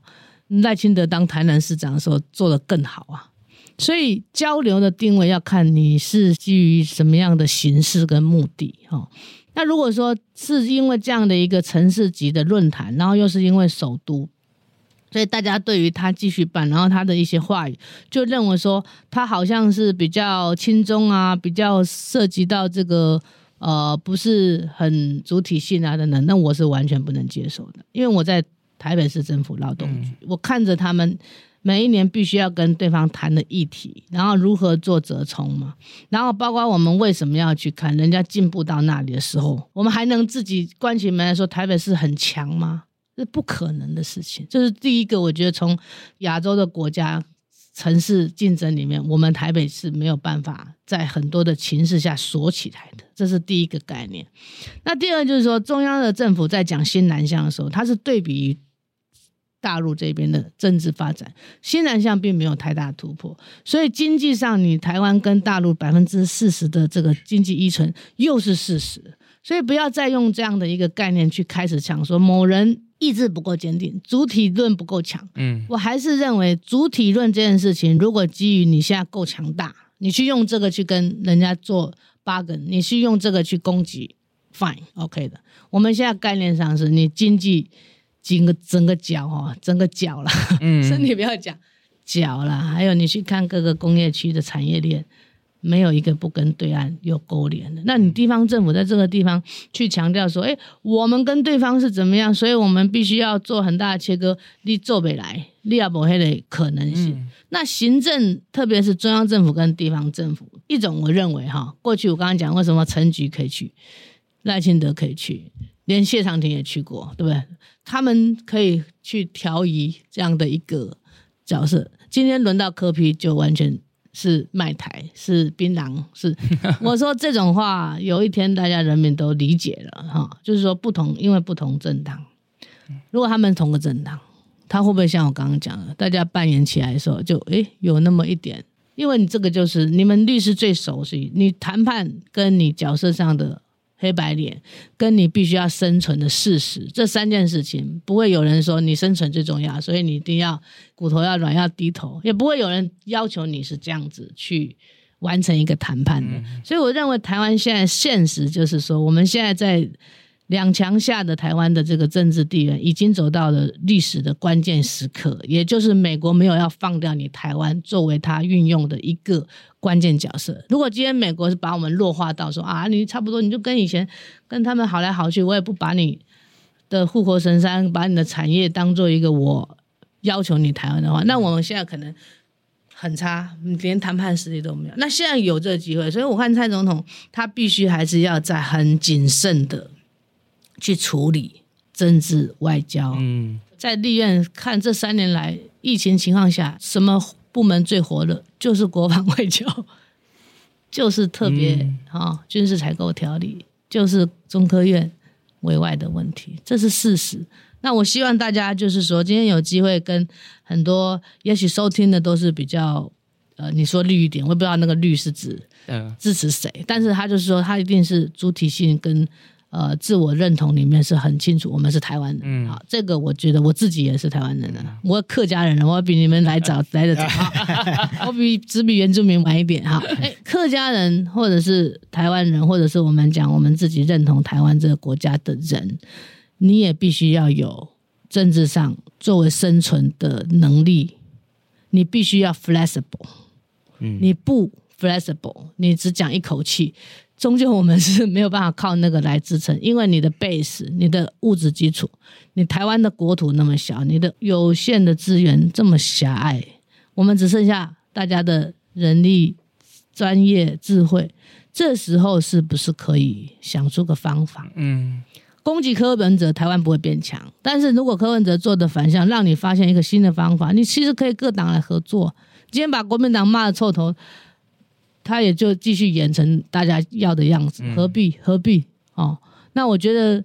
赖清德当台南市长的时候做得更好啊。所以交流的定位要看你是基于什么样的形式跟目的哈。那如果说是因为这样的一个城市级的论坛，然后又是因为首都，所以大家对于他继续办，然后他的一些话语就认为说他好像是比较轻中啊，比较涉及到这个呃不是很主体性啊等等，那我是完全不能接受的，因为我在台北市政府劳动局，我看着他们。每一年必须要跟对方谈的议题，然后如何做折冲嘛，然后包括我们为什么要去看人家进步到那里的时候，我们还能自己关起门来说台北是很强吗？这不可能的事情。这是第一个，我觉得从亚洲的国家城市竞争里面，我们台北是没有办法在很多的情势下锁起来的，这是第一个概念。那第二就是说，中央的政府在讲新南向的时候，它是对比于。大陆这边的政治发展，新南向并没有太大突破，所以经济上你台湾跟大陆百分之四十的这个经济依存又是事实，所以不要再用这样的一个概念去开始讲说某人意志不够坚定，主体论不够强。嗯，我还是认为主体论这件事情，如果基于你现在够强大，你去用这个去跟人家做 bargain，你去用这个去攻击，fine，OK 的。我们现在概念上是你经济。整个整个脚哦，整个脚了，嗯、身体不要讲脚了。还有你去看各个工业区的产业链，没有一个不跟对岸有勾连的。那你地方政府在这个地方去强调说，哎，我们跟对方是怎么样，所以我们必须要做很大的切割，你做不来，你也没那个可能性。嗯、那行政，特别是中央政府跟地方政府，一种我认为哈，过去我刚刚讲为什么陈局可以去，赖清德可以去。连谢长廷也去过，对不对？他们可以去调移这样的一个角色。今天轮到柯 P，就完全是卖台，是槟榔，是 我说这种话，有一天大家人民都理解了哈。就是说不同，因为不同政党，如果他们同个政党，他会不会像我刚刚讲的，大家扮演起来的时候，就诶有那么一点？因为你这个就是你们律师最熟悉，你谈判跟你角色上的。黑白脸跟你必须要生存的事实，这三件事情不会有人说你生存最重要，所以你一定要骨头要软要低头，也不会有人要求你是这样子去完成一个谈判的。所以我认为台湾现在现实就是说，我们现在在。两强下的台湾的这个政治地缘已经走到了历史的关键时刻，也就是美国没有要放掉你台湾作为它运用的一个关键角色。如果今天美国是把我们弱化到说啊，你差不多你就跟以前跟他们好来好去，我也不把你的护国神山、把你的产业当做一个我要求你台湾的话，那我们现在可能很差，连谈判实力都没有。那现在有这个机会，所以我看蔡总统他必须还是要在很谨慎的去处理政治外交。嗯，在立院看这三年来疫情情况下，什么部门最活的，就是国防外交，就是特别啊、嗯哦、军事采购条例，就是中科院委外的问题，这是事实。那我希望大家就是说，今天有机会跟很多，也许收听的都是比较，呃，你说绿一点，我也不知道那个绿是指支持谁，但是他就是说，他一定是主体性跟。呃，自我认同里面是很清楚，我们是台湾人。嗯，好，这个我觉得我自己也是台湾人的，我客家人，我比你们来早来得早，我比只比原住民晚一点哈。哎，客家人或者是台湾人，或者是我们讲我们自己认同台湾这个国家的人，你也必须要有政治上作为生存的能力，你必须要 flexible。嗯，你不 flexible，你只讲一口气。终究我们是没有办法靠那个来支撑，因为你的 base、你的物质基础，你台湾的国土那么小，你的有限的资源这么狭隘，我们只剩下大家的人力、专业、智慧，这时候是不是可以想出个方法？嗯，攻击柯文哲，台湾不会变强，但是如果柯文哲做的反向，让你发现一个新的方法，你其实可以各党来合作。今天把国民党骂的臭头。他也就继续演成大家要的样子，何必何必哦？那我觉得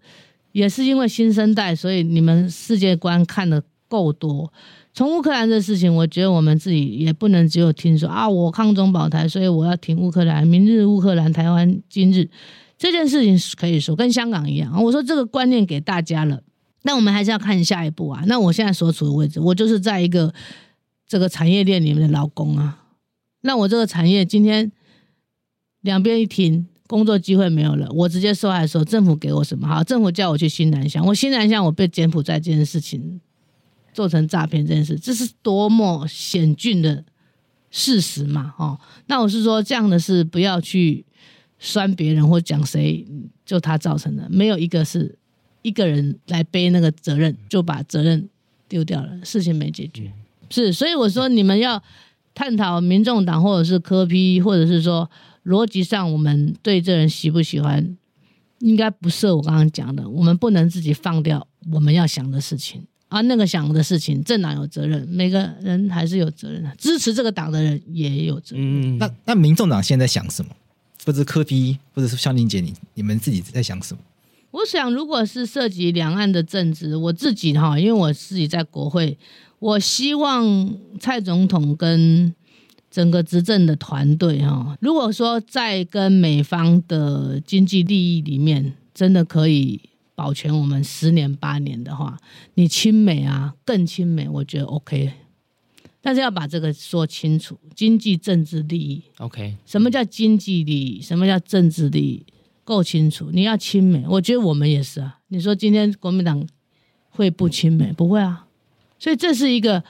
也是因为新生代，所以你们世界观看的够多。从乌克兰的事情，我觉得我们自己也不能只有听说啊，我抗中保台，所以我要挺乌克兰。明日乌克兰，台湾今日这件事情可以说跟香港一样。我说这个观念给大家了，那我们还是要看下一步啊。那我现在所处的位置，我就是在一个这个产业链里面的劳工啊。那我这个产业今天两边一停，工作机会没有了，我直接受害的时候，政府给我什么？好，政府叫我去新南向，我新南向我被柬埔寨这件事情做成诈骗这件事，这是多么险峻的事实嘛！哦，那我是说这样的事不要去酸别人或讲谁，就他造成的，没有一个是一个人来背那个责任，就把责任丢掉了，事情没解决。是，所以我说你们要。探讨民众党或者是柯批或者是说逻辑上，我们对这人喜不喜欢，应该不是我刚刚讲的。我们不能自己放掉我们要想的事情，而那个想的事情，政党有责任，每个人还是有责任的。支持这个党的人也有责任。嗯，那那民众党现在想什么？或者是柯 P，或者是香伶姐，你你们自己在想什么？我想，如果是涉及两岸的政治，我自己哈，因为我自己在国会。我希望蔡总统跟整个执政的团队哈，如果说在跟美方的经济利益里面真的可以保全我们十年八年的话，你亲美啊，更亲美，我觉得 OK。但是要把这个说清楚，经济政治利益 OK。什么叫经济利益？什么叫政治利益？够清楚。你要亲美，我觉得我们也是啊。你说今天国民党会不亲美？不会啊。所以这是一个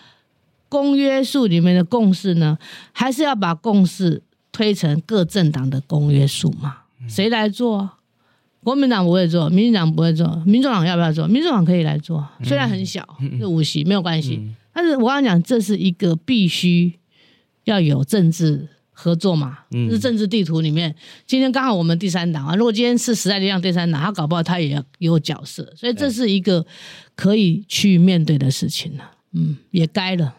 公约数里面的共识呢，还是要把共识推成各政党的公约数嘛？谁来做？国民党不会做，民进党不会做，民众党要不要做？民众党可以来做，虽然很小，是五席没有关系。但是我刚刚讲，这是一个必须要有政治合作嘛，嗯是政治地图里面。今天刚好我们第三党啊，如果今天是时代力量第三党，他搞不好他也要有角色，所以这是一个。可以去面对的事情了，嗯，也该了。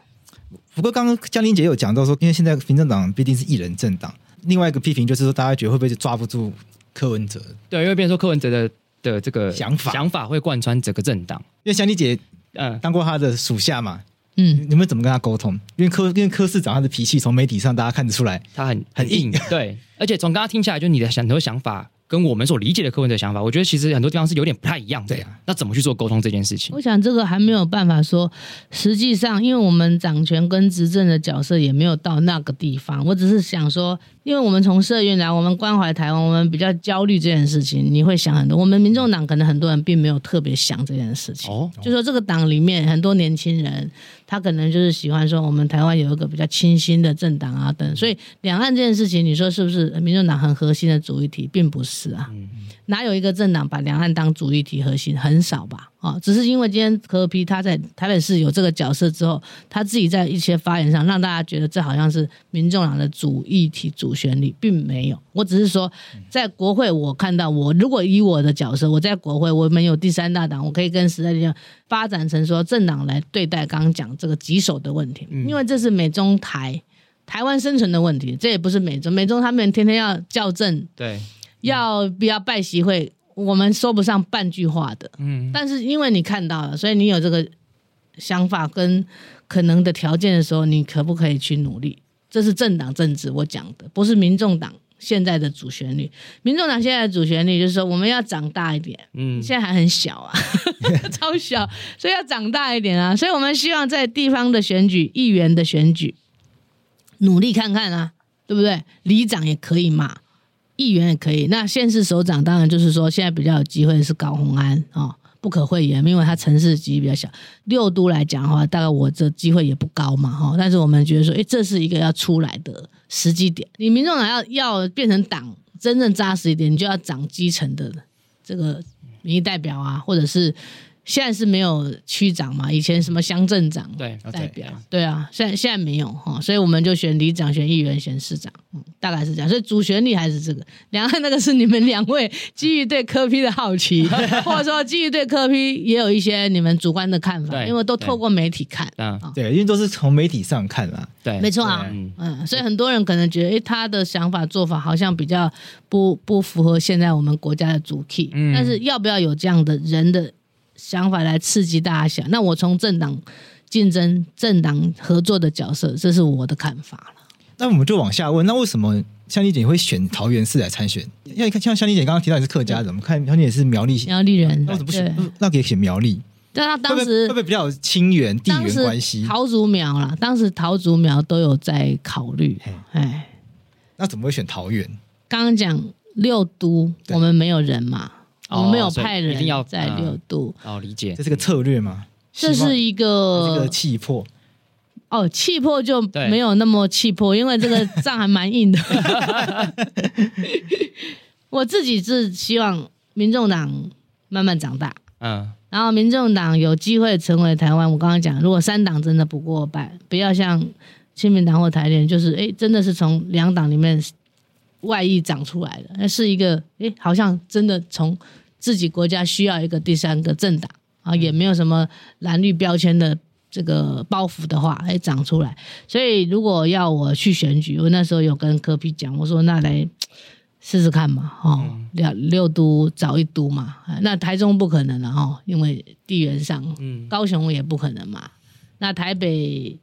不过刚刚江玲姐有讲到说，因为现在民政党毕竟是一人政党，另外一个批评就是说，大家觉得会不会就抓不住柯文哲？对，因为变成说柯文哲的的这个想法想法会贯穿整个政党。因为江玲姐嗯当过他的属下嘛，嗯，你们怎么跟他沟通？因为柯因为柯市长他的脾气从媒体上大家看得出来，他很很硬，对，而且从刚刚听下来，就你的很多想法。跟我们所理解的柯文哲想法，我觉得其实很多地方是有点不太一样的。对啊，那怎么去做沟通这件事情？我想这个还没有办法说。实际上，因为我们掌权跟执政的角色也没有到那个地方。我只是想说，因为我们从社运来，我们关怀台湾，我们比较焦虑这件事情。你会想很多。我们民众党可能很多人并没有特别想这件事情。哦，就说这个党里面很多年轻人，他可能就是喜欢说我们台湾有一个比较清新的政党啊等。所以两岸这件事情，你说是不是民众党很核心的主议题，并不是。事啊。嗯、哪有一个政党把两岸当主议题核心？很少吧？啊、哦，只是因为今天柯 P 他在台北市有这个角色之后，他自己在一些发言上让大家觉得这好像是民众党的主议题、主旋律，并没有。我只是说，在国会我看到我如果以我的角色，我在国会我们有第三大党，我可以跟时代力量发展成说政党来对待刚刚讲这个棘手的问题，因为这是美中台。台湾生存的问题，这也不是美中，美中他们天天要校正，对，要不要拜席会，我们说不上半句话的。嗯，但是因为你看到了，所以你有这个想法跟可能的条件的时候，你可不可以去努力？这是政党政治，我讲的不是民众党现在的主旋律。民众党现在的主旋律就是说，我们要长大一点。嗯，现在还很小啊，超小，所以要长大一点啊。所以我们希望在地方的选举、议员的选举。努力看看啊，对不对？里长也可以嘛，议员也可以。那县市首长当然就是说，现在比较有机会是高红安哦，不可讳言，因为他城市级比较小。六都来讲的话，大概我这机会也不高嘛哈。但是我们觉得说，诶，这是一个要出来的时机点。你民众党要要变成党真正扎实一点，你就要长基层的这个民意代表啊，或者是。现在是没有区长嘛？以前什么乡镇长对代表对啊，现在现在没有哈，所以我们就选里长、选议员、选市长，嗯，大概是这样。所以主旋律还是这个。两岸那个是你们两位 基于对科批的好奇，或者说基于对科批也有一些你们主观的看法，因为都透过媒体看啊，对，因为都是从媒体上看啦，对，没错啊，嗯，所以很多人可能觉得，哎，他的想法做法好像比较不不符合现在我们国家的主 key，但是要不要有这样的人的？想法来刺激大家想，那我从政党竞争、政党合作的角色，这是我的看法了。那我们就往下问，那为什么香丽姐会选桃园市来参选？因为像香丽姐刚刚提到你是客家人，怎么看香丽姐是苗栗苗栗人，那怎么不选？那可以选苗栗？但他当时会不会比较有亲缘地缘关系？桃竹苗啦，当时桃竹苗都有在考虑。哎，那怎么会选桃园？刚刚讲六都，我们没有人嘛。我们没有派人要在六都哦，理解，这是个策略吗？这是一个这个气魄哦，气魄就没有那么气魄，因为这个 仗还蛮硬的。我自己是希望民众党慢慢长大，嗯，然后民众党有机会成为台湾。我刚刚讲，如果三党真的不过半，不要像亲民党或台联，就是哎，真的是从两党里面外溢长出来的，那是一个哎，好像真的从。自己国家需要一个第三个政党啊，也没有什么蓝绿标签的这个包袱的话，哎，长出来。所以如果要我去选举，我那时候有跟柯比讲，我说那来试试看嘛，哦，六六都找一都嘛，那台中不可能了哦，因为地缘上，高雄也不可能嘛，那台北。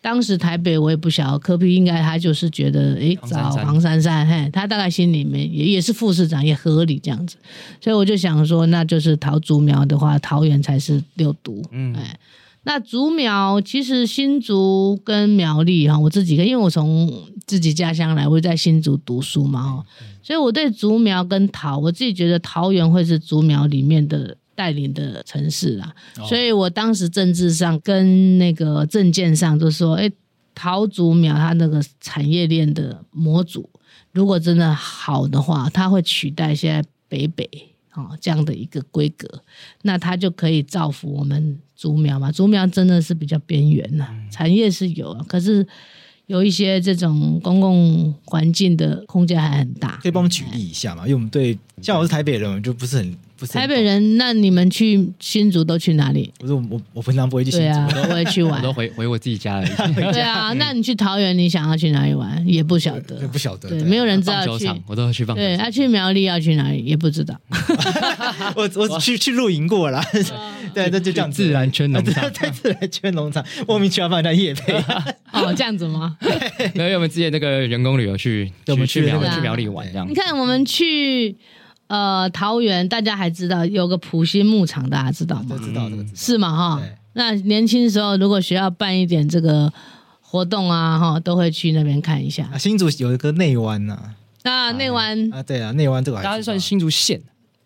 当时台北我也不晓得，柯比应该他就是觉得，哎，找黄珊珊，嘿，他大概心里面也也是副市长，也合理这样子，所以我就想说，那就是桃竹苗的话，桃园才是六都，嗯，哎，那竹苗其实新竹跟苗栗哈，我自己，因为我从自己家乡来，我在新竹读书嘛，哈，所以我对竹苗跟桃，我自己觉得桃园会是竹苗里面的。带领的城市啊，所以我当时政治上跟那个政见上就说，哎，桃竹苗它那个产业链的模组，如果真的好的话，它会取代现在北北啊这样的一个规格，那它就可以造福我们竹苗嘛。竹苗真的是比较边缘呐，产业是有啊，可是有一些这种公共环境的空间还很大。可以帮我们举例一下嘛？因为我们对像我是台北人，我就不是很。台北人，那你们去新竹都去哪里？不是我，我我平常不会去新竹，对啊，我都会去玩，我都回回我自己家而已。对啊，那你去桃园，你想要去哪里玩？也不晓得，不晓得，对，没有人知道去。我都会去棒球场。对，他去苗栗要去哪里也不知道。我我去去露营过了，对，那就这样。自然圈农场，对，自然圈农场，莫名其妙放人家业配。哦，这样子吗？因为我们之前那个员工旅游去，我们去苗去苗栗玩这样。你看我们去。呃，桃园大家还知道有个普心牧场，大家知道吗？知道这个是吗？哈，那年轻时候如果学校办一点这个活动啊，哈，都会去那边看一下。新竹有一个内湾呐，啊，内湾。啊，对啊，内湾这个大家算新竹县，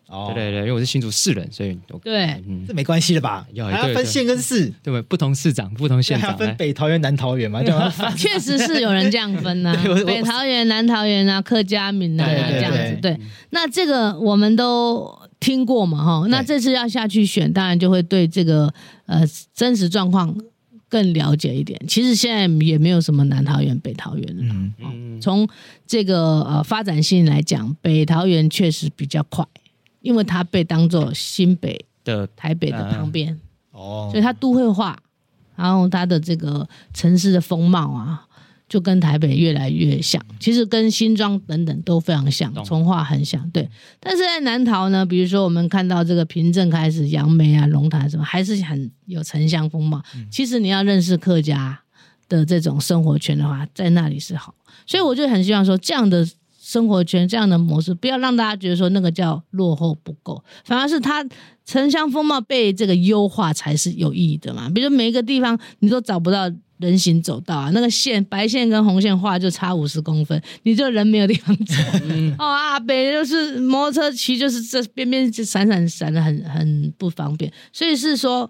哦，对对对，因为我是新竹市人，所以对，嗯，这没关系的吧？要还要分县跟市，对不？不同市长、不同县长，还要分北桃园、南桃园嘛？确实是有人这样分呐，北桃园、南桃园啊，客家闽啊这样子。对，那这个我们都听过嘛？哈，那这次要下去选，当然就会对这个呃真实状况。更了解一点，其实现在也没有什么南桃园、北桃园了。嗯嗯，从这个呃发展性来讲，北桃园确实比较快，因为它被当做新北的台北的旁边哦，所以它都会化，然后它的这个城市的风貌啊。就跟台北越来越像，其实跟新庄等等都非常像，从化很像，对。但是在南投呢，比如说我们看到这个平镇开始杨梅啊、龙潭什么，还是很有城乡风貌。其实你要认识客家的这种生活圈的话，在那里是好。所以我就很希望说，这样的生活圈、这样的模式，不要让大家觉得说那个叫落后不够，反而是它城乡风貌被这个优化才是有意义的嘛。比如每一个地方你都找不到。人行走道啊，那个线白线跟红线画就差五十公分，你就人没有地方走。嗯、哦啊，北就是摩托车骑，就是这边边就闪闪闪的很很不方便。所以是说，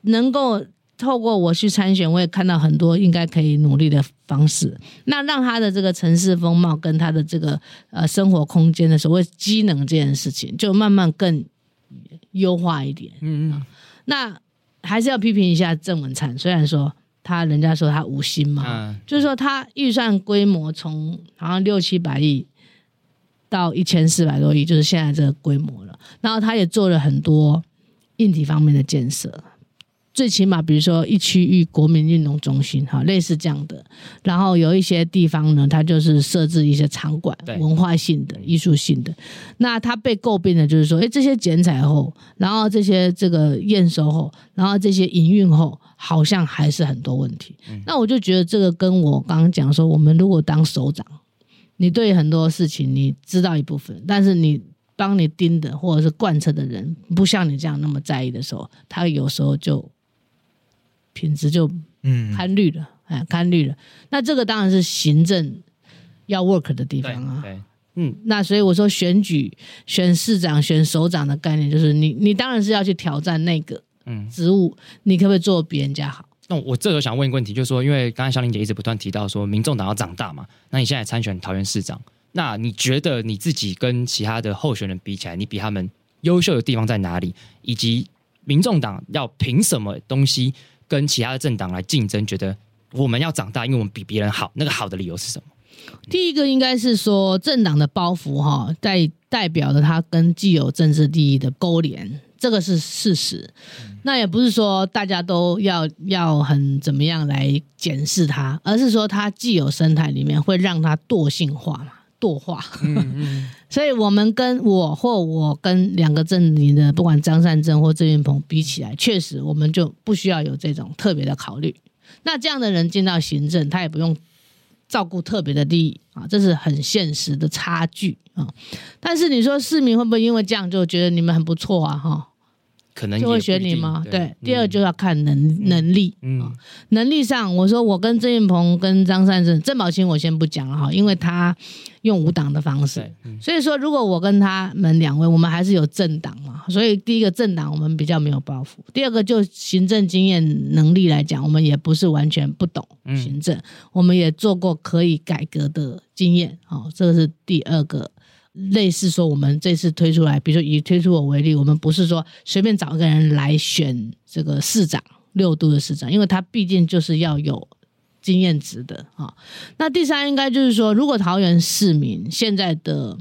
能够透过我去参选，我也看到很多应该可以努力的方式。那让他的这个城市风貌跟他的这个呃生活空间的所谓机能这件事情，就慢慢更优化一点。嗯嗯。那还是要批评一下郑文灿，虽然说。他人家说他无心嘛，嗯、就是说他预算规模从好像六七百亿到一千四百多亿，就是现在这个规模了。然后他也做了很多硬体方面的建设。最起码，比如说一区域国民运动中心，哈，类似这样的。然后有一些地方呢，它就是设置一些场馆，文化性的、艺术性的。那它被诟病的就是说，哎，这些剪彩后，然后这些这个验收后，然后这些营运后，好像还是很多问题。嗯、那我就觉得这个跟我刚刚讲说，我们如果当首长，你对很多事情你知道一部分，但是你帮你盯的或者是贯彻的人，不像你这样那么在意的时候，他有时候就。品质就嗯堪虑了，哎，堪虑了。那这个当然是行政要 work 的地方啊。对，对嗯，那所以我说选举选市长选首长的概念就是你你当然是要去挑战那个嗯职务，你可不可以做比人家好？那我这个想问一个问题，就是说，因为刚才小玲姐一直不断提到说，民众党要长大嘛，那你现在参选桃园市长，那你觉得你自己跟其他的候选人比起来，你比他们优秀的地方在哪里？以及民众党要凭什么东西？跟其他的政党来竞争，觉得我们要长大，因为我们比别人好。那个好的理由是什么？第一个应该是说政党的包袱哈，代代表着他跟既有政治利益的勾连，这个是事实。嗯、那也不是说大家都要要很怎么样来检视它，而是说它既有生态里面会让它惰性化嘛。惰化，嗯嗯，所以我们跟我或我跟两个阵营的，不管张善政或郑运鹏比起来，确实我们就不需要有这种特别的考虑。那这样的人进到行政，他也不用照顾特别的利益啊，这是很现实的差距啊。但是你说市民会不会因为这样就觉得你们很不错啊？哈？可能就会选你吗？对，嗯、第二就要看能能力，嗯，嗯能力上，我说我跟郑运鹏、跟张善政、郑宝清，我先不讲了哈，因为他用无党的方式，嗯、所以说如果我跟他们两位，我们还是有政党嘛，所以第一个政党我们比较没有包袱，第二个就行政经验能力来讲，我们也不是完全不懂行政，嗯、我们也做过可以改革的经验，哦，这个是第二个。类似说，我们这次推出来，比如说以推出我为例，我们不是说随便找一个人来选这个市长，六都的市长，因为他毕竟就是要有经验值的啊。那第三，应该就是说，如果桃园市民现在的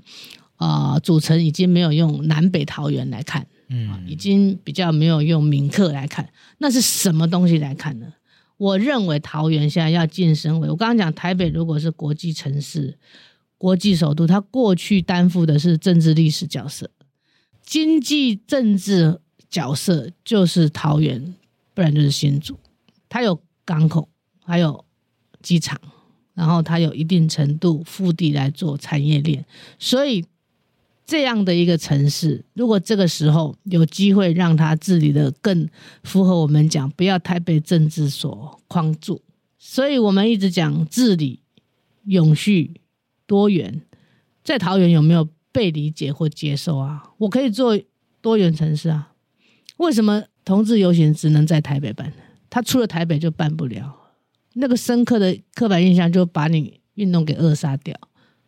啊、呃、组成已经没有用南北桃园来看，嗯，已经比较没有用民客来看，那是什么东西来看呢？我认为桃园现在要晋升为，我刚刚讲台北如果是国际城市。国际首都，它过去担负的是政治历史角色，经济政治角色就是桃园，不然就是新竹。它有港口，还有机场，然后它有一定程度腹地来做产业链。所以这样的一个城市，如果这个时候有机会让它治理得更符合我们讲，不要太被政治所框住。所以我们一直讲治理永续。多元，在桃园有没有被理解或接受啊。我可以做多元城市啊，为什么同志游行只能在台北办？他出了台北就办不了，那个深刻的刻板印象就把你运动给扼杀掉。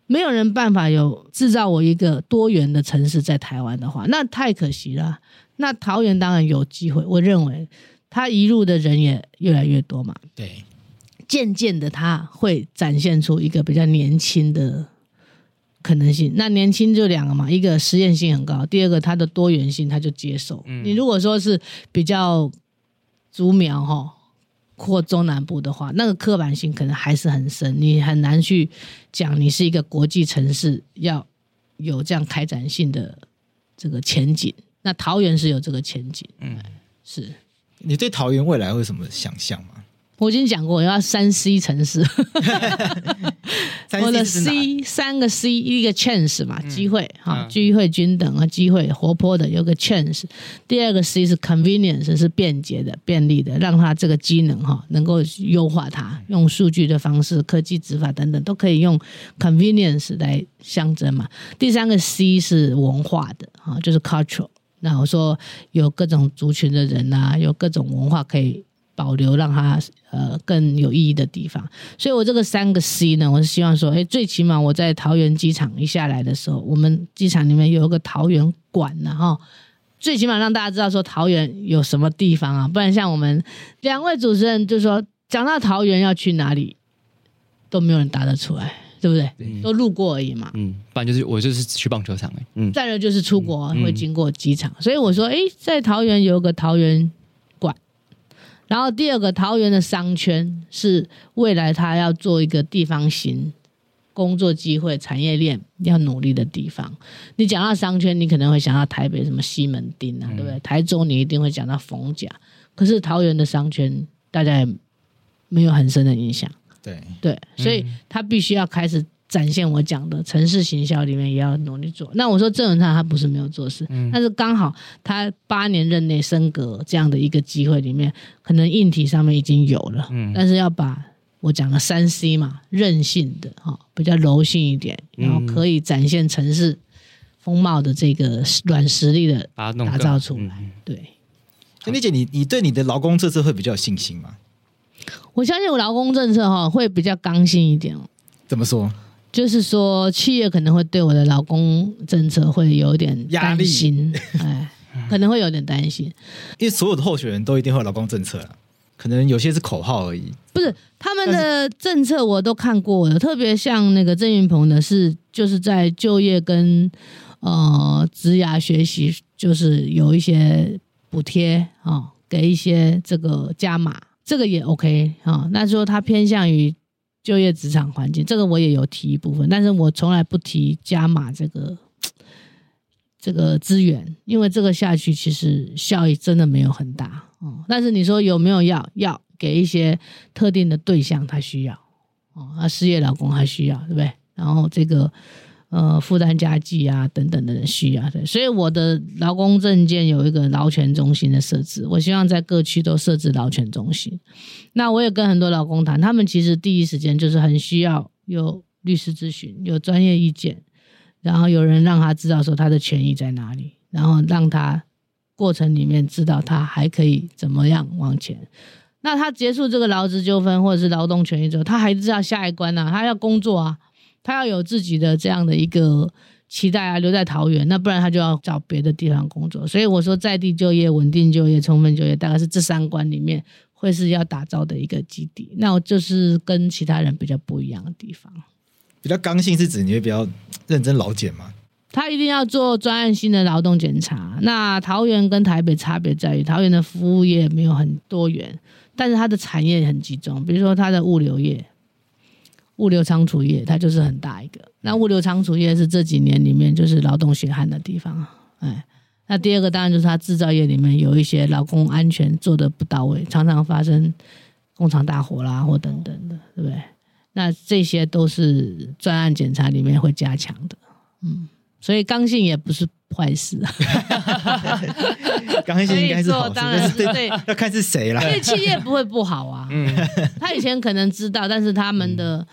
没有人办法有制造我一个多元的城市在台湾的话，那太可惜了。那桃园当然有机会，我认为他移入的人也越来越多嘛。对，渐渐的他会展现出一个比较年轻的可能性。那年轻就两个嘛，一个实验性很高，第二个它的多元性他就接受。嗯，你如果说是比较竹苗哈。或中南部的话，那个刻板性可能还是很深，你很难去讲你是一个国际城市要有这样开展性的这个前景。那桃园是有这个前景，嗯，是。你对桃园未来会有什么想象吗？我已经讲过，我要三 C 城市。我的 C 三个 C，一个 chance 嘛，机会哈，机会均等啊，机会活泼的有个 chance。第二个 C 是 convenience，是便捷的、便利的，让它这个机能哈能够优化它，用数据的方式、科技执法等等都可以用 convenience 来象征嘛。第三个 C 是文化的哈，就是 cultural。那我说有各种族群的人呐，有各种文化可以。保留让它呃更有意义的地方，所以我这个三个 C 呢，我是希望说，哎，最起码我在桃园机场一下来的时候，我们机场里面有一个桃园馆，然后最起码让大家知道说桃园有什么地方啊，不然像我们两位主持人就说讲到桃园要去哪里，都没有人答得出来，对不对？对，都路过而已嘛。嗯，不然就是我就是去棒球场哎，嗯，再来就是出国会经过机场，嗯，所以我说，哎，在桃园有个桃园。然后第二个桃园的商圈是未来他要做一个地方型工作机会产业链要努力的地方。你讲到商圈，你可能会想到台北什么西门町啊，对不对？台中你一定会讲到逢甲，可是桃园的商圈大家也没有很深的印象。对对，所以他必须要开始。展现我讲的城市行销里面也要努力做。那我说郑文灿他不是没有做事，嗯、但是刚好他八年任内升格这样的一个机会里面，可能硬体上面已经有了，嗯、但是要把我讲的三 C 嘛，韧性的哈，比较柔性一点，然后可以展现城市风貌的这个软实力的打造出来。嗯、对，那丽姐，你你对你的劳工政策会比较有信心吗？我相信我劳工政策哈会比较刚性一点哦。怎么说？就是说，企业可能会对我的老公政策会有点担心，压力哎，可能会有点担心，因为所有的候选人都一定会有老公政策，可能有些是口号而已。不是他们的政策我都看过了，特别像那个郑云鹏的是，就是在就业跟呃职涯学习，就是有一些补贴啊，给一些这个加码，这个也 OK 啊。那说他偏向于。就业职场环境，这个我也有提一部分，但是我从来不提加码这个这个资源，因为这个下去其实效益真的没有很大哦。但是你说有没有要要给一些特定的对象，他需要哦，啊失业老公还需要，对不对？然后这个。呃，负担家计啊，等等的需要的，所以我的劳工证件有一个劳权中心的设置，我希望在各区都设置劳权中心。那我也跟很多劳工谈，他们其实第一时间就是很需要有律师咨询，有专业意见，然后有人让他知道说他的权益在哪里，然后让他过程里面知道他还可以怎么样往前。那他结束这个劳资纠纷或者是劳动权益之后，他还知道下一关啊，他要工作啊。他要有自己的这样的一个期待啊，留在桃园，那不然他就要找别的地方工作。所以我说，在地就业、稳定就业、充分就业，大概是这三关里面会是要打造的一个基地。那我就是跟其他人比较不一样的地方。比较刚性是指你会比较认真劳检吗？他一定要做专案性的劳动检查。那桃园跟台北差别在于，桃园的服务业没有很多元，但是它的产业很集中，比如说它的物流业。物流仓储业，它就是很大一个。那物流仓储业是这几年里面就是劳动血汗的地方。哎，那第二个当然就是它制造业里面有一些劳工安全做得不到位，常常发生工厂大火啦或等等的，对不对？那这些都是专案检查里面会加强的。嗯，所以刚性也不是坏事。刚性应该是好事，当然是对，要看是谁啦。因为企业不会不好啊。嗯，他以前可能知道，但是他们的。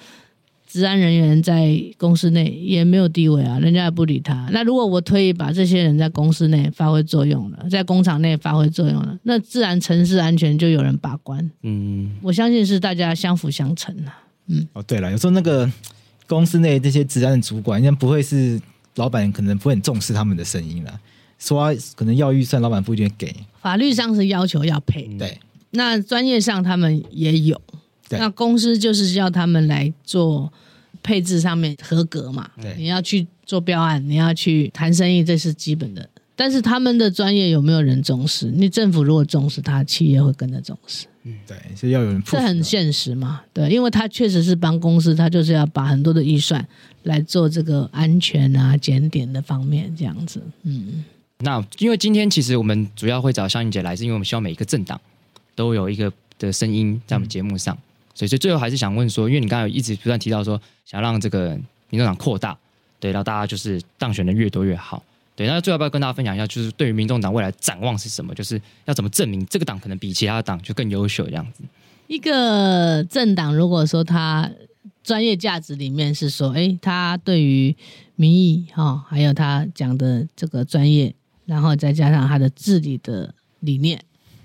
治安人员在公司内也没有地位啊，人家也不理他。那如果我推把这些人在公司内发挥作用了，在工厂内发挥作用了，那自然城市安全就有人把关。嗯，我相信是大家相辅相成的。嗯，哦，对了，有时候那个公司内这些治安的主管，应该不会是老板，可能不会很重视他们的声音了。说可能要预算，老板不一定给。法律上是要求要配，对。那专业上他们也有。那公司就是要他们来做配置上面合格嘛？对，你要去做标案，你要去谈生意，这是基本的。但是他们的专业有没有人重视？你政府如果重视，他企业会跟着重视。嗯，对，所以要有人。这很现实嘛？对，因为他确实是帮公司，他就是要把很多的预算来做这个安全啊、检点的方面这样子。嗯，那因为今天其实我们主要会找肖英姐来，是因为我们希望每一个政党都有一个的声音在我们节目上。嗯所以，所以最后还是想问说，因为你刚才有一直不断提到说，想让这个民众党扩大，对，让大家就是当选的越多越好，对。那最后要不要跟大家分享一下，就是对于民众党未来展望是什么？就是要怎么证明这个党可能比其他党就更优秀这样子？一个政党如果说他专业价值里面是说，哎，他对于民意哈，还有他讲的这个专业，然后再加上他的治理的理念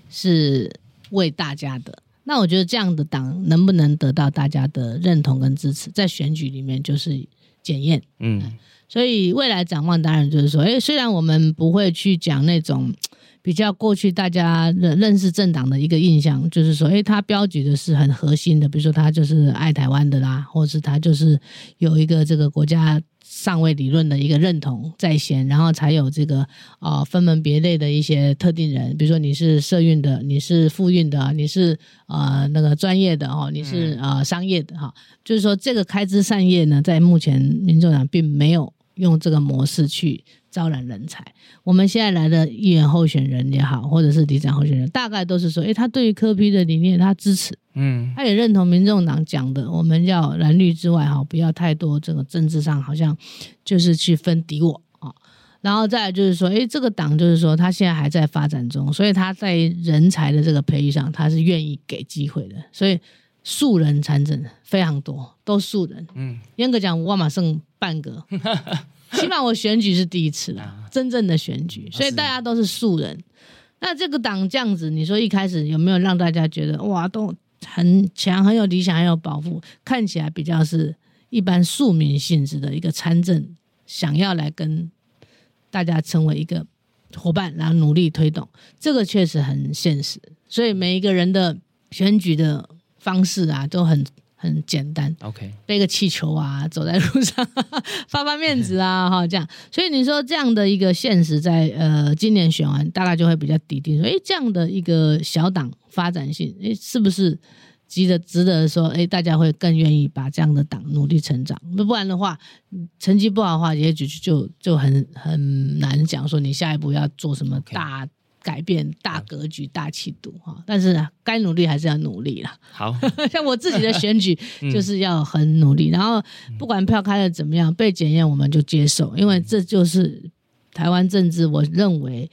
是为大家的。那我觉得这样的党能不能得到大家的认同跟支持，在选举里面就是检验。嗯，所以未来展望当然就是说，诶，虽然我们不会去讲那种 比较过去大家认认识政党的一个印象，就是说，诶，他标举的是很核心的，比如说他就是爱台湾的啦，或是他就是有一个这个国家。上位理论的一个认同在先，然后才有这个啊、呃、分门别类的一些特定人，比如说你是社运的，你是妇运的，你是啊、呃、那个专业的哦，你是啊、呃、商业的哈，就是说这个开枝散叶呢，在目前民众党并没有用这个模式去。招揽人才，我们现在来的议员候选人也好，或者是里长候选人，大概都是说，诶，他对于柯 P 的理念他支持，嗯，他也认同民众党讲的，我们要蓝绿之外哈，不要太多这个政治上好像就是去分敌我啊，然后再来就是说，诶，这个党就是说他现在还在发展中，所以他在人才的这个培育上，他是愿意给机会的，所以素人参政非常多，都素人，嗯，严格讲，我马剩半个。起码我选举是第一次啦，真正的选举，所以大家都是素人。那这个党这样子，你说一开始有没有让大家觉得哇，都很强、很有理想、很有抱负，看起来比较是一般庶民性质的一个参政，想要来跟大家成为一个伙伴，然后努力推动，这个确实很现实。所以每一个人的选举的方式啊，都很。很简单，OK，背个气球啊，走在路上发发面子啊，哈，这样。所以你说这样的一个现实在，在呃今年选完，大概就会比较笃定说，哎，这样的一个小党发展性，哎，是不是值得值得说，哎，大家会更愿意把这样的党努力成长？那不然的话，成绩不好的话，也许就就很很难讲说你下一步要做什么大。Okay. 改变大格局、大气度哈，但是该努力还是要努力啦。好，像我自己的选举 就是要很努力，然后不管票开的怎么样，被检验我们就接受，因为这就是台湾政治。我认为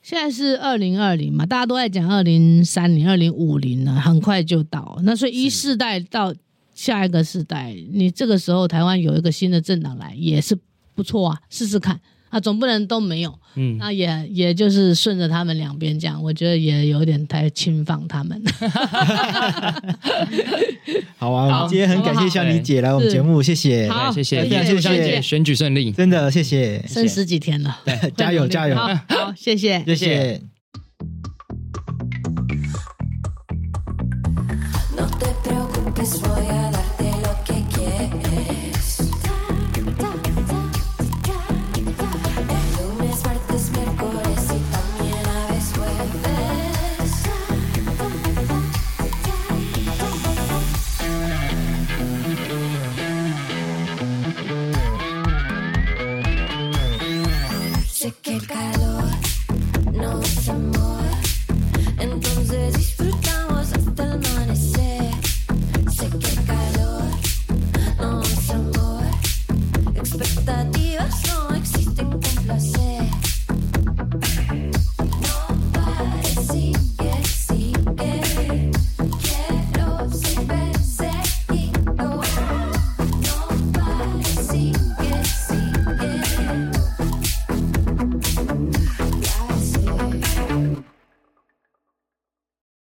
现在是二零二零嘛，大家都在讲二零三零、二零五零了，很快就到。那所以一世代到下一个世代，你这个时候台湾有一个新的政党来也是不错啊，试试看。啊，总不能都没有，嗯，那也也就是顺着他们两边这样，我觉得也有点太轻放他们。好啊，我们今天很感谢小李姐来我们节目，谢谢，谢谢，谢谢小姐，选举顺利，真的谢谢，剩十几天了，对，加油加油。好，谢谢，谢谢。